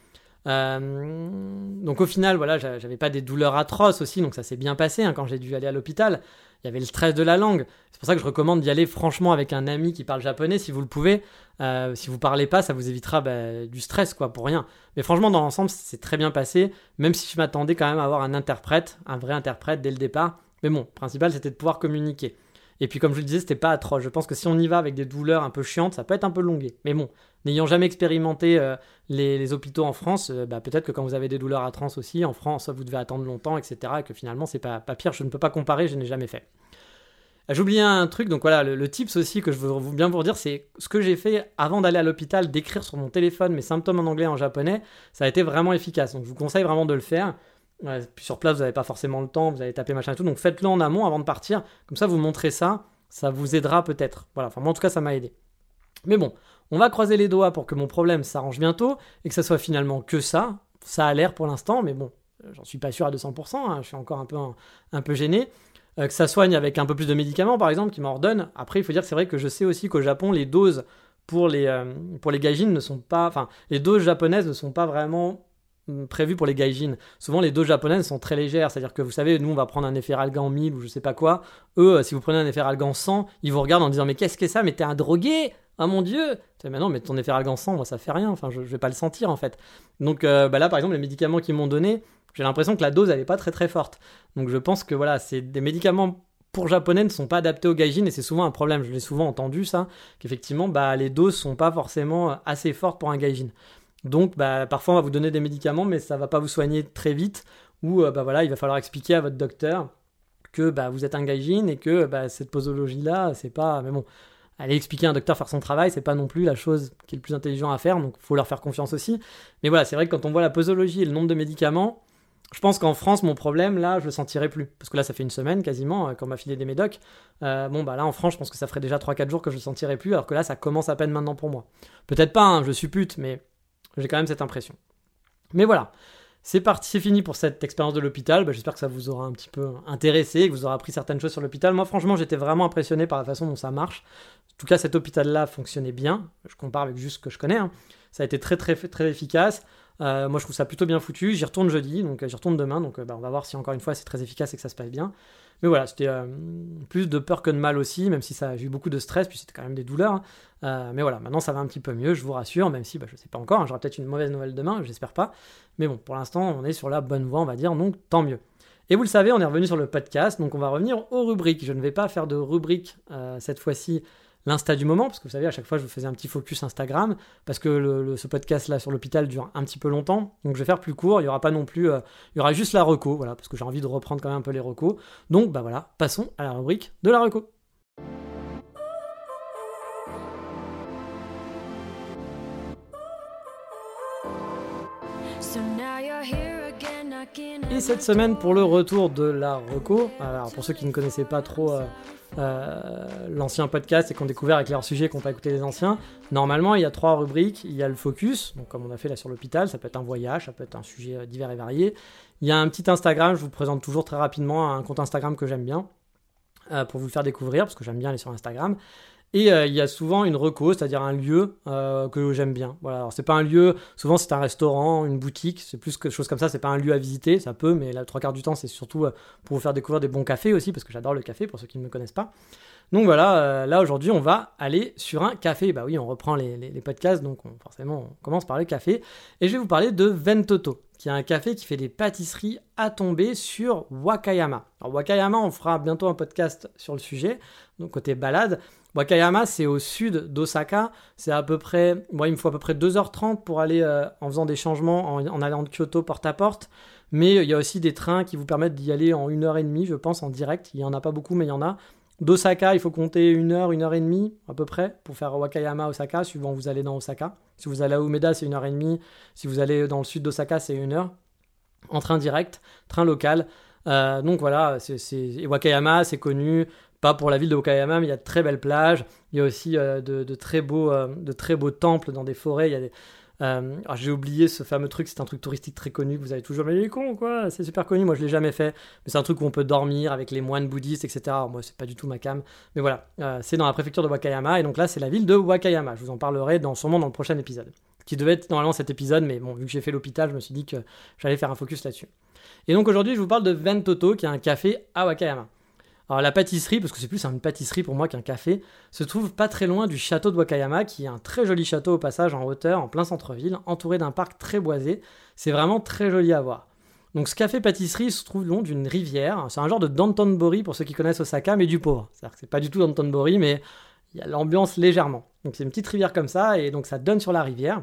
Euh, donc au final, voilà, j'avais pas des douleurs atroces aussi, donc ça s'est bien passé hein, quand j'ai dû aller à l'hôpital. Il y avait le stress de la langue. C'est pour ça que je recommande d'y aller franchement avec un ami qui parle japonais si vous le pouvez. Euh, si vous parlez pas, ça vous évitera bah, du stress, quoi, pour rien. Mais franchement, dans l'ensemble, c'est très bien passé, même si je m'attendais quand même à avoir un interprète, un vrai interprète dès le départ. Mais bon, principal, c'était de pouvoir communiquer. Et puis, comme je le disais, c'était pas atroce. Je pense que si on y va avec des douleurs un peu chiantes, ça peut être un peu longué. Mais bon, n'ayant jamais expérimenté euh, les, hôpitaux en France, euh, bah, peut-être que quand vous avez des douleurs atroces aussi, en France, vous devez attendre longtemps, etc. Et que finalement, c'est pas, pas pire. Je ne peux pas comparer, je n'ai jamais fait. Ah, oublié un truc, donc voilà, le, tips aussi que je veux bien vous dire, c'est ce que j'ai fait avant d'aller à l'hôpital, d'écrire sur mon téléphone mes symptômes en anglais et en japonais, ça a été vraiment efficace. Donc je vous conseille vraiment de le faire. Puis sur place, vous n'avez pas forcément le temps, vous allez taper machin et tout, donc faites-le en amont avant de partir. Comme ça, vous montrez ça, ça vous aidera peut-être. Voilà, enfin moi en tout cas, ça m'a aidé. Mais bon, on va croiser les doigts pour que mon problème s'arrange bientôt et que ça soit finalement que ça. Ça a l'air pour l'instant, mais bon, j'en suis pas sûr à 200%, hein, je suis encore un peu, un peu gêné. Euh, que ça soigne avec un peu plus de médicaments, par exemple, qui m'ordonnent. Après, il faut dire que c'est vrai que je sais aussi qu'au Japon, les doses pour les, euh, ne sont pas. Enfin, les doses japonaises ne sont pas vraiment prévues pour les gaijins. Souvent, les doses japonaises sont très légères. C'est-à-dire que vous savez, nous, on va prendre un efferalgan 1000 ou je sais pas quoi. Eux, euh, si vous prenez un efferalgan 100, ils vous regardent en disant Mais qu'est-ce que ça? Mais t'es un drogué? Ah mon dieu Mais non, mais ton efferalgan 100, moi, ça fait rien. Enfin, je, je vais pas le sentir, en fait. Donc bah là, par exemple, les médicaments qu'ils m'ont donné, j'ai l'impression que la dose, elle pas très très forte. Donc je pense que voilà, c'est des médicaments pour japonais ne sont pas adaptés aux gaijin et c'est souvent un problème. Je l'ai souvent entendu ça, qu'effectivement, bah, les doses sont pas forcément assez fortes pour un gaijin. Donc bah, parfois on va vous donner des médicaments, mais ça va pas vous soigner très vite. Ou euh, bah, voilà, il va falloir expliquer à votre docteur que bah, vous êtes un gaijin et que bah, cette posologie là, c'est pas. Mais bon, aller expliquer à un docteur faire son travail, c'est pas non plus la chose qui est le plus intelligent à faire, donc il faut leur faire confiance aussi. Mais voilà, c'est vrai que quand on voit la posologie et le nombre de médicaments, Je pense qu'en France, mon problème, là, je le sentirai plus. Parce que là, ça fait une semaine quasiment, quand on m'a filé des médocs. bon, bah là, en France, je pense que ça ferait déjà 3-4 jours que je le sentirai plus, alors que là, ça commence à peine maintenant pour moi. Peut-être pas, hein, je suis pute, mais j'ai quand même cette impression. Mais voilà. C'est parti, c'est fini pour cette expérience de l'hôpital. Bah, j'espère que ça vous aura un petit peu intéressé, que vous aurez appris certaines choses sur l'hôpital. Moi, franchement, j'étais vraiment impressionné par la façon dont ça marche. En tout cas, cet hôpital-là fonctionnait bien. Je compare avec juste ce que je connais. Hein. Ça a été très, très, très efficace. Euh, moi, je trouve ça plutôt bien foutu. J'y retourne jeudi, donc euh, j'y retourne demain. Donc, euh, bah, on va voir si encore une fois c'est très efficace et que ça se passe bien. Mais voilà, c'était plus de peur que de mal aussi, même si ça, j'ai eu beaucoup de stress, puis c'était quand même des douleurs. Hein. mais voilà, maintenant ça va un petit peu mieux, je vous rassure, même si bah, je ne sais pas encore. Hein. J'aurai peut-être une mauvaise nouvelle demain, j'espère pas. Mais bon, pour l'instant, on est sur la bonne voie, on va dire, donc tant mieux. Et vous le savez, on est revenu sur le podcast, donc on va revenir aux rubriques. Je ne vais pas faire de rubrique cette fois-ci l'insta du moment, parce que vous savez, à chaque fois, je vous faisais un petit focus Instagram, parce que ce podcast-là sur l'hôpital dure un petit peu longtemps, donc je vais faire plus court, il n'y aura pas non plus, euh, il y aura juste la reco, voilà, parce que j'ai envie de reprendre quand même un peu les recos. Donc, bah voilà, passons à la rubrique de la reco. Et cette semaine, pour le retour de la reco, alors pour ceux qui ne connaissaient pas trop euh, euh, l'ancien podcast et qu'on découvert avec leurs sujets qu'on pas écouté les anciens, normalement il y a trois rubriques. Il y a le focus, donc comme on a fait là sur l'hôpital, ça peut être un voyage, ça peut être un sujet euh, divers et varié. Il y a un petit Instagram, je vous présente toujours très rapidement un compte Instagram que j'aime bien pour vous le faire découvrir parce que j'aime bien aller sur Instagram. Et euh, il y a souvent une reco, c'est-à-dire un lieu euh, que j'aime bien. Voilà, alors c'est pas un lieu, souvent c'est un restaurant, une boutique, c'est plus quelque chose comme ça, c'est pas un lieu à visiter, ça peut, mais la trois quarts du temps c'est surtout euh, pour vous faire découvrir des bons cafés aussi, parce que j'adore le café pour ceux qui ne me connaissent pas. Donc voilà, là aujourd'hui on va aller sur un café. Bah oui, on reprend les, podcasts, donc forcément on commence par le café. Et je vais vous parler de Ventoto, qui est un café qui fait des pâtisseries à tomber sur Wakayama. Alors Wakayama, on fera bientôt un podcast sur le sujet, donc côté balade. Wakayama, c'est au sud d'Osaka. C'est à peu près, moi, il me faut à peu près 2h30 pour aller euh, en faisant des changements, en, allant de Kyoto porte à porte. Mais il y a aussi des trains qui vous permettent d'y aller en 1h30, je pense, en direct. Il n'y en a pas beaucoup, mais il y en a. D'Osaka, il faut compter 1 heure, 1 heure et demie à peu près pour faire Wakayama, Osaka, suivant où vous allez dans Osaka. Si vous allez à Umeda, c'est 1 heure et demie. Si vous allez dans le sud d'Osaka, c'est 1 heure. En train direct, train local. Euh, donc voilà, c'est, Wakayama, c'est connu pas pour la ville de Okayama, mais il y a de très belles plages. Il y a aussi euh, de, très beaux, euh, de très beaux temples dans des forêts. Il y a des, euh, j'ai oublié ce fameux truc, c'est un truc touristique très connu que vous avez toujours, mais il est con quoi, c'est super connu, moi je l'ai jamais fait, mais c'est un truc où on peut dormir avec les moines bouddhistes, etc. Alors, moi c'est pas du tout ma cam, mais voilà, c'est dans la préfecture de Wakayama, et donc là c'est la ville de Wakayama, je vous en parlerai dans, sûrement dans le prochain épisode, qui devait être normalement cet épisode, mais bon, vu que j'ai fait l'hôpital, je me suis dit que j'allais faire un focus là-dessus. Et donc aujourd'hui je vous parle de Ventoto, qui est un café à Wakayama. Alors la pâtisserie, parce que c'est plus une pâtisserie pour moi qu'un café, se trouve pas très loin du château de Wakayama, qui est un très joli château au passage en hauteur, en plein centre-ville, entouré d'un parc très boisé. C'est vraiment très joli à voir. Donc ce café pâtisserie se trouve le long d'une rivière. C'est un genre de Dantonbori pour ceux qui connaissent Osaka, mais du pauvre. C'est-à-dire que c'est pas du tout Dantonbori, mais il y a l'ambiance légèrement. Donc c'est une petite rivière comme ça, et donc ça donne sur la rivière.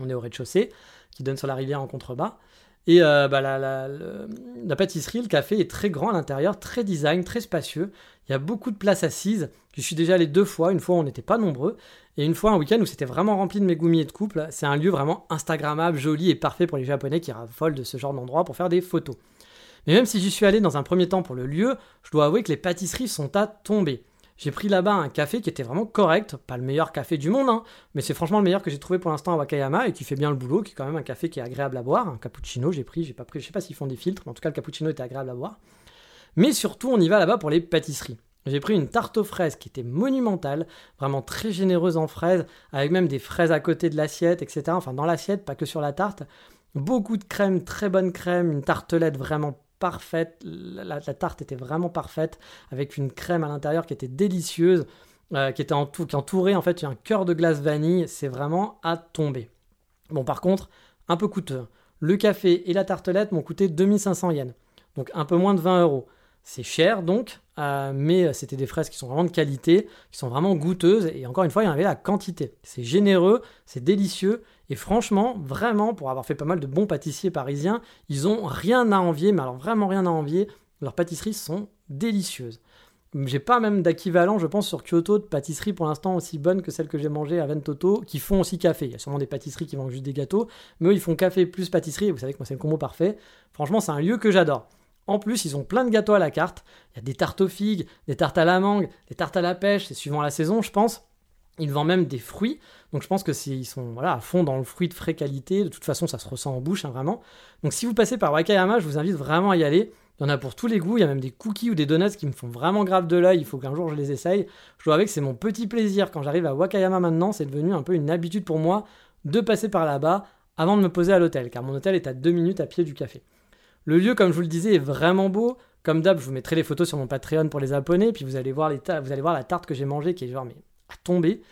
On est au rez-de-chaussée, qui donne sur la rivière en contrebas. Et euh, bah, la, pâtisserie, le café est très grand à l'intérieur, très design, très spacieux. Il y a beaucoup de places assises. Je suis déjà allé deux fois. Une fois, on n'était pas nombreux. Et une fois, un week-end où c'était vraiment rempli de Megumi et de couple. C'est un lieu vraiment Instagrammable, joli et parfait pour les Japonais qui raffolent de ce genre d'endroit pour faire des photos. Mais même si j'y suis allé dans un premier temps pour le lieu, je dois avouer que les pâtisseries sont à tomber. J'ai pris là-bas un café qui était vraiment correct, pas le meilleur café du monde, hein, mais c'est franchement le meilleur que j'ai trouvé pour l'instant à Wakayama et qui fait bien le boulot, qui est quand même un café qui est agréable à boire, un cappuccino j'ai pris, j'ai pas pris, je sais pas s'ils font des filtres, mais en tout cas le cappuccino était agréable à boire. Mais surtout on y va là-bas pour les pâtisseries. J'ai pris une tarte aux fraises qui était monumentale, vraiment très généreuse en fraises, avec même des fraises à côté de l'assiette, etc. Enfin dans l'assiette, pas que sur la tarte. Beaucoup de crème, très bonne crème, une tartelette vraiment parfaite. La, tarte était vraiment parfaite, avec une crème à l'intérieur qui était délicieuse, euh, qui était en tout, qui entourait en fait un cœur de glace vanille. C'est vraiment à tomber. Bon, par contre, un peu coûteux. Le café et la tartelette m'ont coûté 2500 yens, donc un peu moins de 20 euros. C'est cher donc, euh, mais c'était des fraises qui sont vraiment de qualité, qui sont vraiment goûteuses, et encore une fois, il y en avait la quantité. C'est généreux, c'est délicieux, et franchement, vraiment, pour avoir fait pas mal de bons pâtissiers parisiens, ils ont rien à envier, mais alors vraiment rien à envier. Leurs pâtisseries sont délicieuses. j'ai pas même d'équivalent, je pense, sur Kyoto de pâtisserie pour l'instant aussi bonne que celle que j'ai mangée à Ventoto, qui font aussi café. Il y a sûrement des pâtisseries qui vendent juste des gâteaux, mais eux, ils font café plus pâtisserie, vous savez que moi, c'est le combo parfait. Franchement, c'est un lieu que j'adore. En plus, ils ont plein de gâteaux à la carte. Il y a des tartes aux figues, des tartes à la mangue, des tartes à la pêche, c'est suivant la saison, je pense. Ils vendent même des fruits, donc je pense que ils sont à fond dans le fruit de frais qualité. De toute façon, ça se ressent en bouche, hein, vraiment. Donc si vous passez par Wakayama, je vous invite vraiment à y aller. Il y en a pour tous les goûts. Il y a même des cookies ou des donuts qui me font vraiment grave de l'œil. Il faut qu'un jour je les essaye. Je dois que c'est mon petit plaisir quand j'arrive à Wakayama maintenant. C'est devenu un peu une habitude pour moi de passer par là-bas avant de me poser à l'hôtel, car mon hôtel est à deux minutes à pied du café. Le lieu, comme je vous le disais, est vraiment beau. Comme d'hab, je vous mettrai les photos sur mon Patreon pour les abonnés, puis vous allez voir, la tarte que j'ai mangée qui est genre mais à tomber.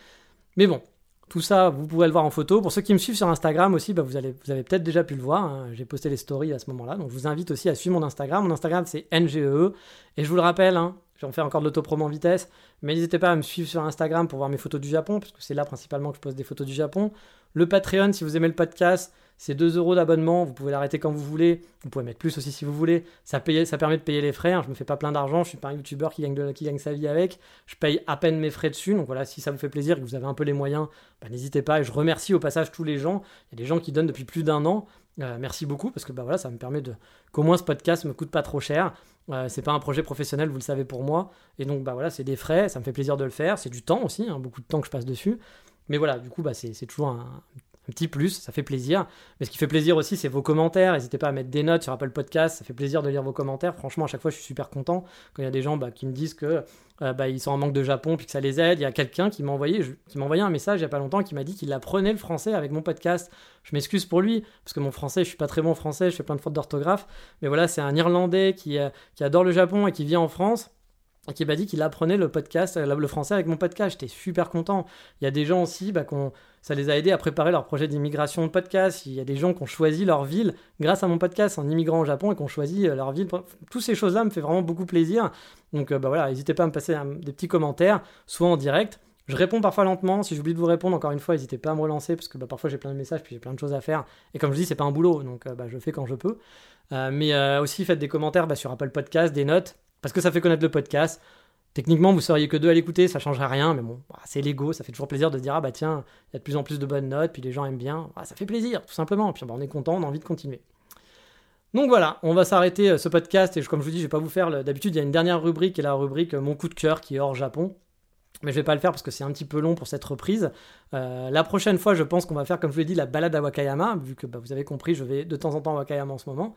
Mais bon, tout ça, vous pouvez le voir en photo. Pour ceux qui me suivent sur Instagram aussi, bah, vous, avez peut-être déjà pu le voir. Hein. J'ai posté les stories à ce moment-là. Donc je vous invite aussi à suivre mon Instagram. Mon Instagram, c'est NGE. E. Et je vous le rappelle, hein, j'en fais encore de l'autopromo en vitesse. Mais n'hésitez pas à me suivre sur Instagram pour voir mes photos du Japon, parce que c'est là principalement que je pose des photos du Japon. Le Patreon, si vous aimez le podcast, c'est 2 euros d'abonnement, vous pouvez l'arrêter quand vous voulez, vous pouvez mettre plus aussi si vous voulez, ça, permet de payer les frais, hein. je me fais pas plein d'argent, je suis pas un youtubeur qui gagne, sa vie avec, je paye à peine mes frais dessus, donc voilà, si ça vous fait plaisir et que vous avez un peu les moyens, bah, n'hésitez pas, et je remercie au passage tous les gens, il y a des gens qui donnent depuis plus d'un an, euh, merci beaucoup, parce que bah, voilà, ça me permet de qu'au moins ce podcast me coûte pas trop cher, euh, c'est pas un projet professionnel, vous le savez pour moi, et donc bah voilà, c'est des frais, ça me fait plaisir de le faire, c'est du temps aussi, hein, beaucoup de temps que je passe dessus, mais voilà, du coup, bah, c'est toujours un, petit plus, ça fait plaisir. Mais ce qui fait plaisir aussi, c'est vos commentaires. N'hésitez pas à mettre des notes sur Apple Podcast, ça fait plaisir de lire vos commentaires. Franchement, à chaque fois, je suis super content quand il y a des gens bah, qui me disent que euh, bah, ils sont en manque de Japon puis que ça les aide. Il y a quelqu'un qui m'a envoyé, qui envoyé un message il y a pas longtemps qui m'a dit qu'il apprenait le français avec mon podcast. Je m'excuse pour lui parce que mon français, je suis pas très bon en français, je fais plein de fautes d'orthographe. Mais voilà, c'est un Irlandais qui, euh, qui adore le Japon et qui vit en France et qui m'a dit qu'il apprenait le podcast, euh, le français avec mon podcast. J'étais super content. Il y a des gens aussi, bah, ça les a aidés à préparer leur projet d'immigration de podcast. Il y a des gens qui ont choisi leur ville grâce à mon podcast en immigrant au Japon et qui ont choisi euh, leur ville. Toutes ces choses-là me font vraiment beaucoup plaisir. Donc euh, bah voilà, n'hésitez pas à me passer des petits commentaires, soit en direct. Je réponds parfois lentement. Si j'oublie de vous répondre, encore une fois, n'hésitez pas à me relancer parce que bah, parfois j'ai plein de messages puis j'ai plein de choses à faire. Et comme je dis, c'est pas un boulot, donc bah, je fais quand je peux. mais aussi faites des commentaires sur Apple Podcast, des notes parce que ça fait connaître le podcast. Techniquement, vous seriez que deux à l'écouter, ça changerait rien, mais bon, bah, c'est l'ego, ça fait toujours plaisir de dire ah bah tiens, il y a de plus en plus de bonnes notes, puis les gens aiment bien, bah, ça fait plaisir, tout simplement, puis bah, on est content, on a envie de continuer. Donc voilà, on va s'arrêter euh, ce podcast, et comme je vous dis, je vais pas vous faire, d'habitude il y a une dernière rubrique, est la rubrique euh, Mon coup de cœur, qui est hors Japon, mais je vais pas le faire parce que c'est un petit peu long pour cette reprise. Euh, la prochaine fois, je pense qu'on va faire, comme je vous l'ai dit, la balade à Wakayama, vu que vous avez compris, je vais de temps en temps à Wakayama en ce moment.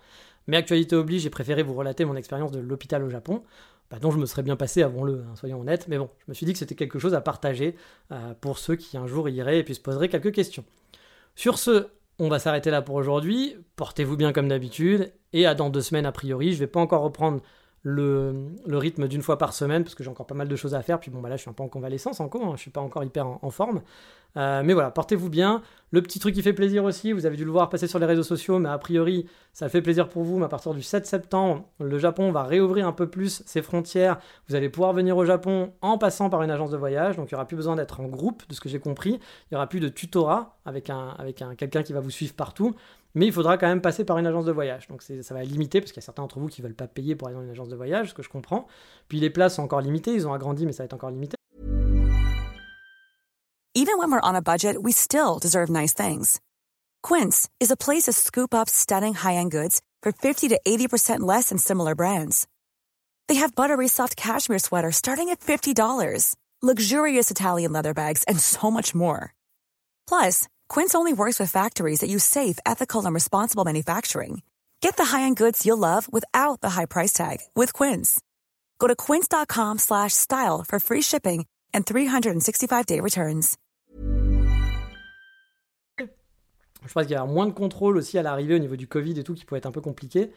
Mais actualité oblige, j'ai préféré vous relater mon expérience de l'hôpital au Japon. Bah, dont je me serais bien passé avant le, hein, soyons honnêtes, mais bon, je me suis dit que c'était quelque chose à partager euh, pour ceux qui un jour iraient et puis se poseraient quelques questions. Sur ce, on va s'arrêter là pour aujourd'hui, portez-vous bien comme d'habitude, et à dans deux semaines a priori, je vais pas encore reprendre le, rythme d'une fois par semaine parce que j'ai encore pas mal de choses à faire. Puis bon, bah là, je suis un peu en convalescence encore, hein, je suis pas encore hyper en, forme. Euh, mais voilà, portez-vous bien. Le petit truc qui fait plaisir aussi, vous avez dû le voir passer sur les réseaux sociaux, mais a priori, ça fait plaisir pour vous. Mais à partir du 7 septembre, le Japon va réouvrir un peu plus ses frontières. Vous allez pouvoir venir au Japon en passant par une agence de voyage. Donc il n'y aura plus besoin d'être en groupe, de ce que j'ai compris. Il n'y aura plus de tutorat avec, un, avec un, quelqu'un qui va vous suivre partout mais il faudra quand même passer par une agence de voyage. Donc ça va limiter, parce qu'il y a certains d'entre vous qui ne veulent pas payer pour aller dans une agence de voyage, ce que je comprends. Puis les places sont encore limitées, ils ont agrandi, mais ça va être encore limité. Even when we're on a budget, we still deserve nice things. Quince is a place to scoop up stunning high-end goods for 50 to 80% less than similar brands. They have buttery soft cashmere sweaters starting at $50, luxurious Italian leather bags, and so much more. Plus, Quince only works with factories that use safe, ethical, and responsible manufacturing. Get the high-end goods you'll love without the high price tag with Quince. Go to quince.com/style for free shipping and 365-day returns. Je pense qu'il y a moins de contrôle aussi à l'arrivée au niveau du Covid et tout qui peut être un peu compliqué.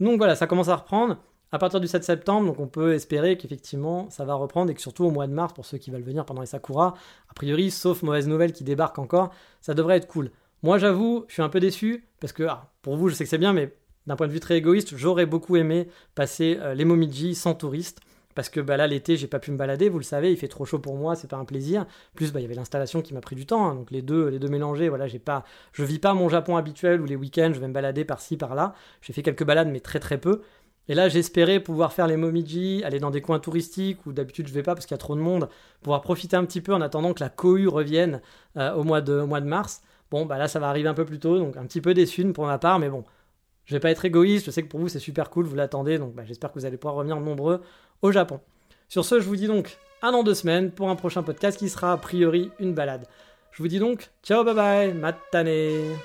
Donc voilà, ça commence à reprendre à partir du 7 septembre, on peut espérer qu'effectivement ça va reprendre et que surtout au mois de mars, pour ceux qui veulent venir pendant les Sakura, a priori, sauf mauvaise nouvelle qui débarque encore, ça devrait être cool. Moi j'avoue, je suis un peu déçu parce que ah, pour vous je sais que c'est bien, mais d'un point de vue très égoïste, j'aurais beaucoup aimé passer euh, les Momiji sans touristes. Parce que bah, là, l'été, j'ai pas pu me balader, vous le savez, il fait trop chaud pour moi, c'est pas un plaisir. Plus, bah, il y avait l'installation qui m'a pris du temps, hein, donc les deux, les deux mélangés, voilà, j'ai pas, je vis pas mon Japon habituel où les week-ends, je vais me balader par-ci, par-là. J'ai fait quelques balades, mais très très peu. Et là, j'espérais pouvoir faire les Momiji, aller dans des coins touristiques où d'habitude je vais pas parce qu'il y a trop de monde, pouvoir profiter un petit peu en attendant que la cohue revienne euh, au, mois de, mars. Bon, bah là, ça va arriver un peu plus tôt, donc un petit peu déçu pour ma part, mais bon, je vais pas être égoïste, je sais que pour vous c'est super cool, vous l'attendez, donc bah, j'espère que vous allez pouvoir revenir nombreux au Japon. Sur ce, je vous dis donc à dans deux semaines pour un prochain podcast qui sera a priori une balade. Je vous dis donc ciao bye bye, matane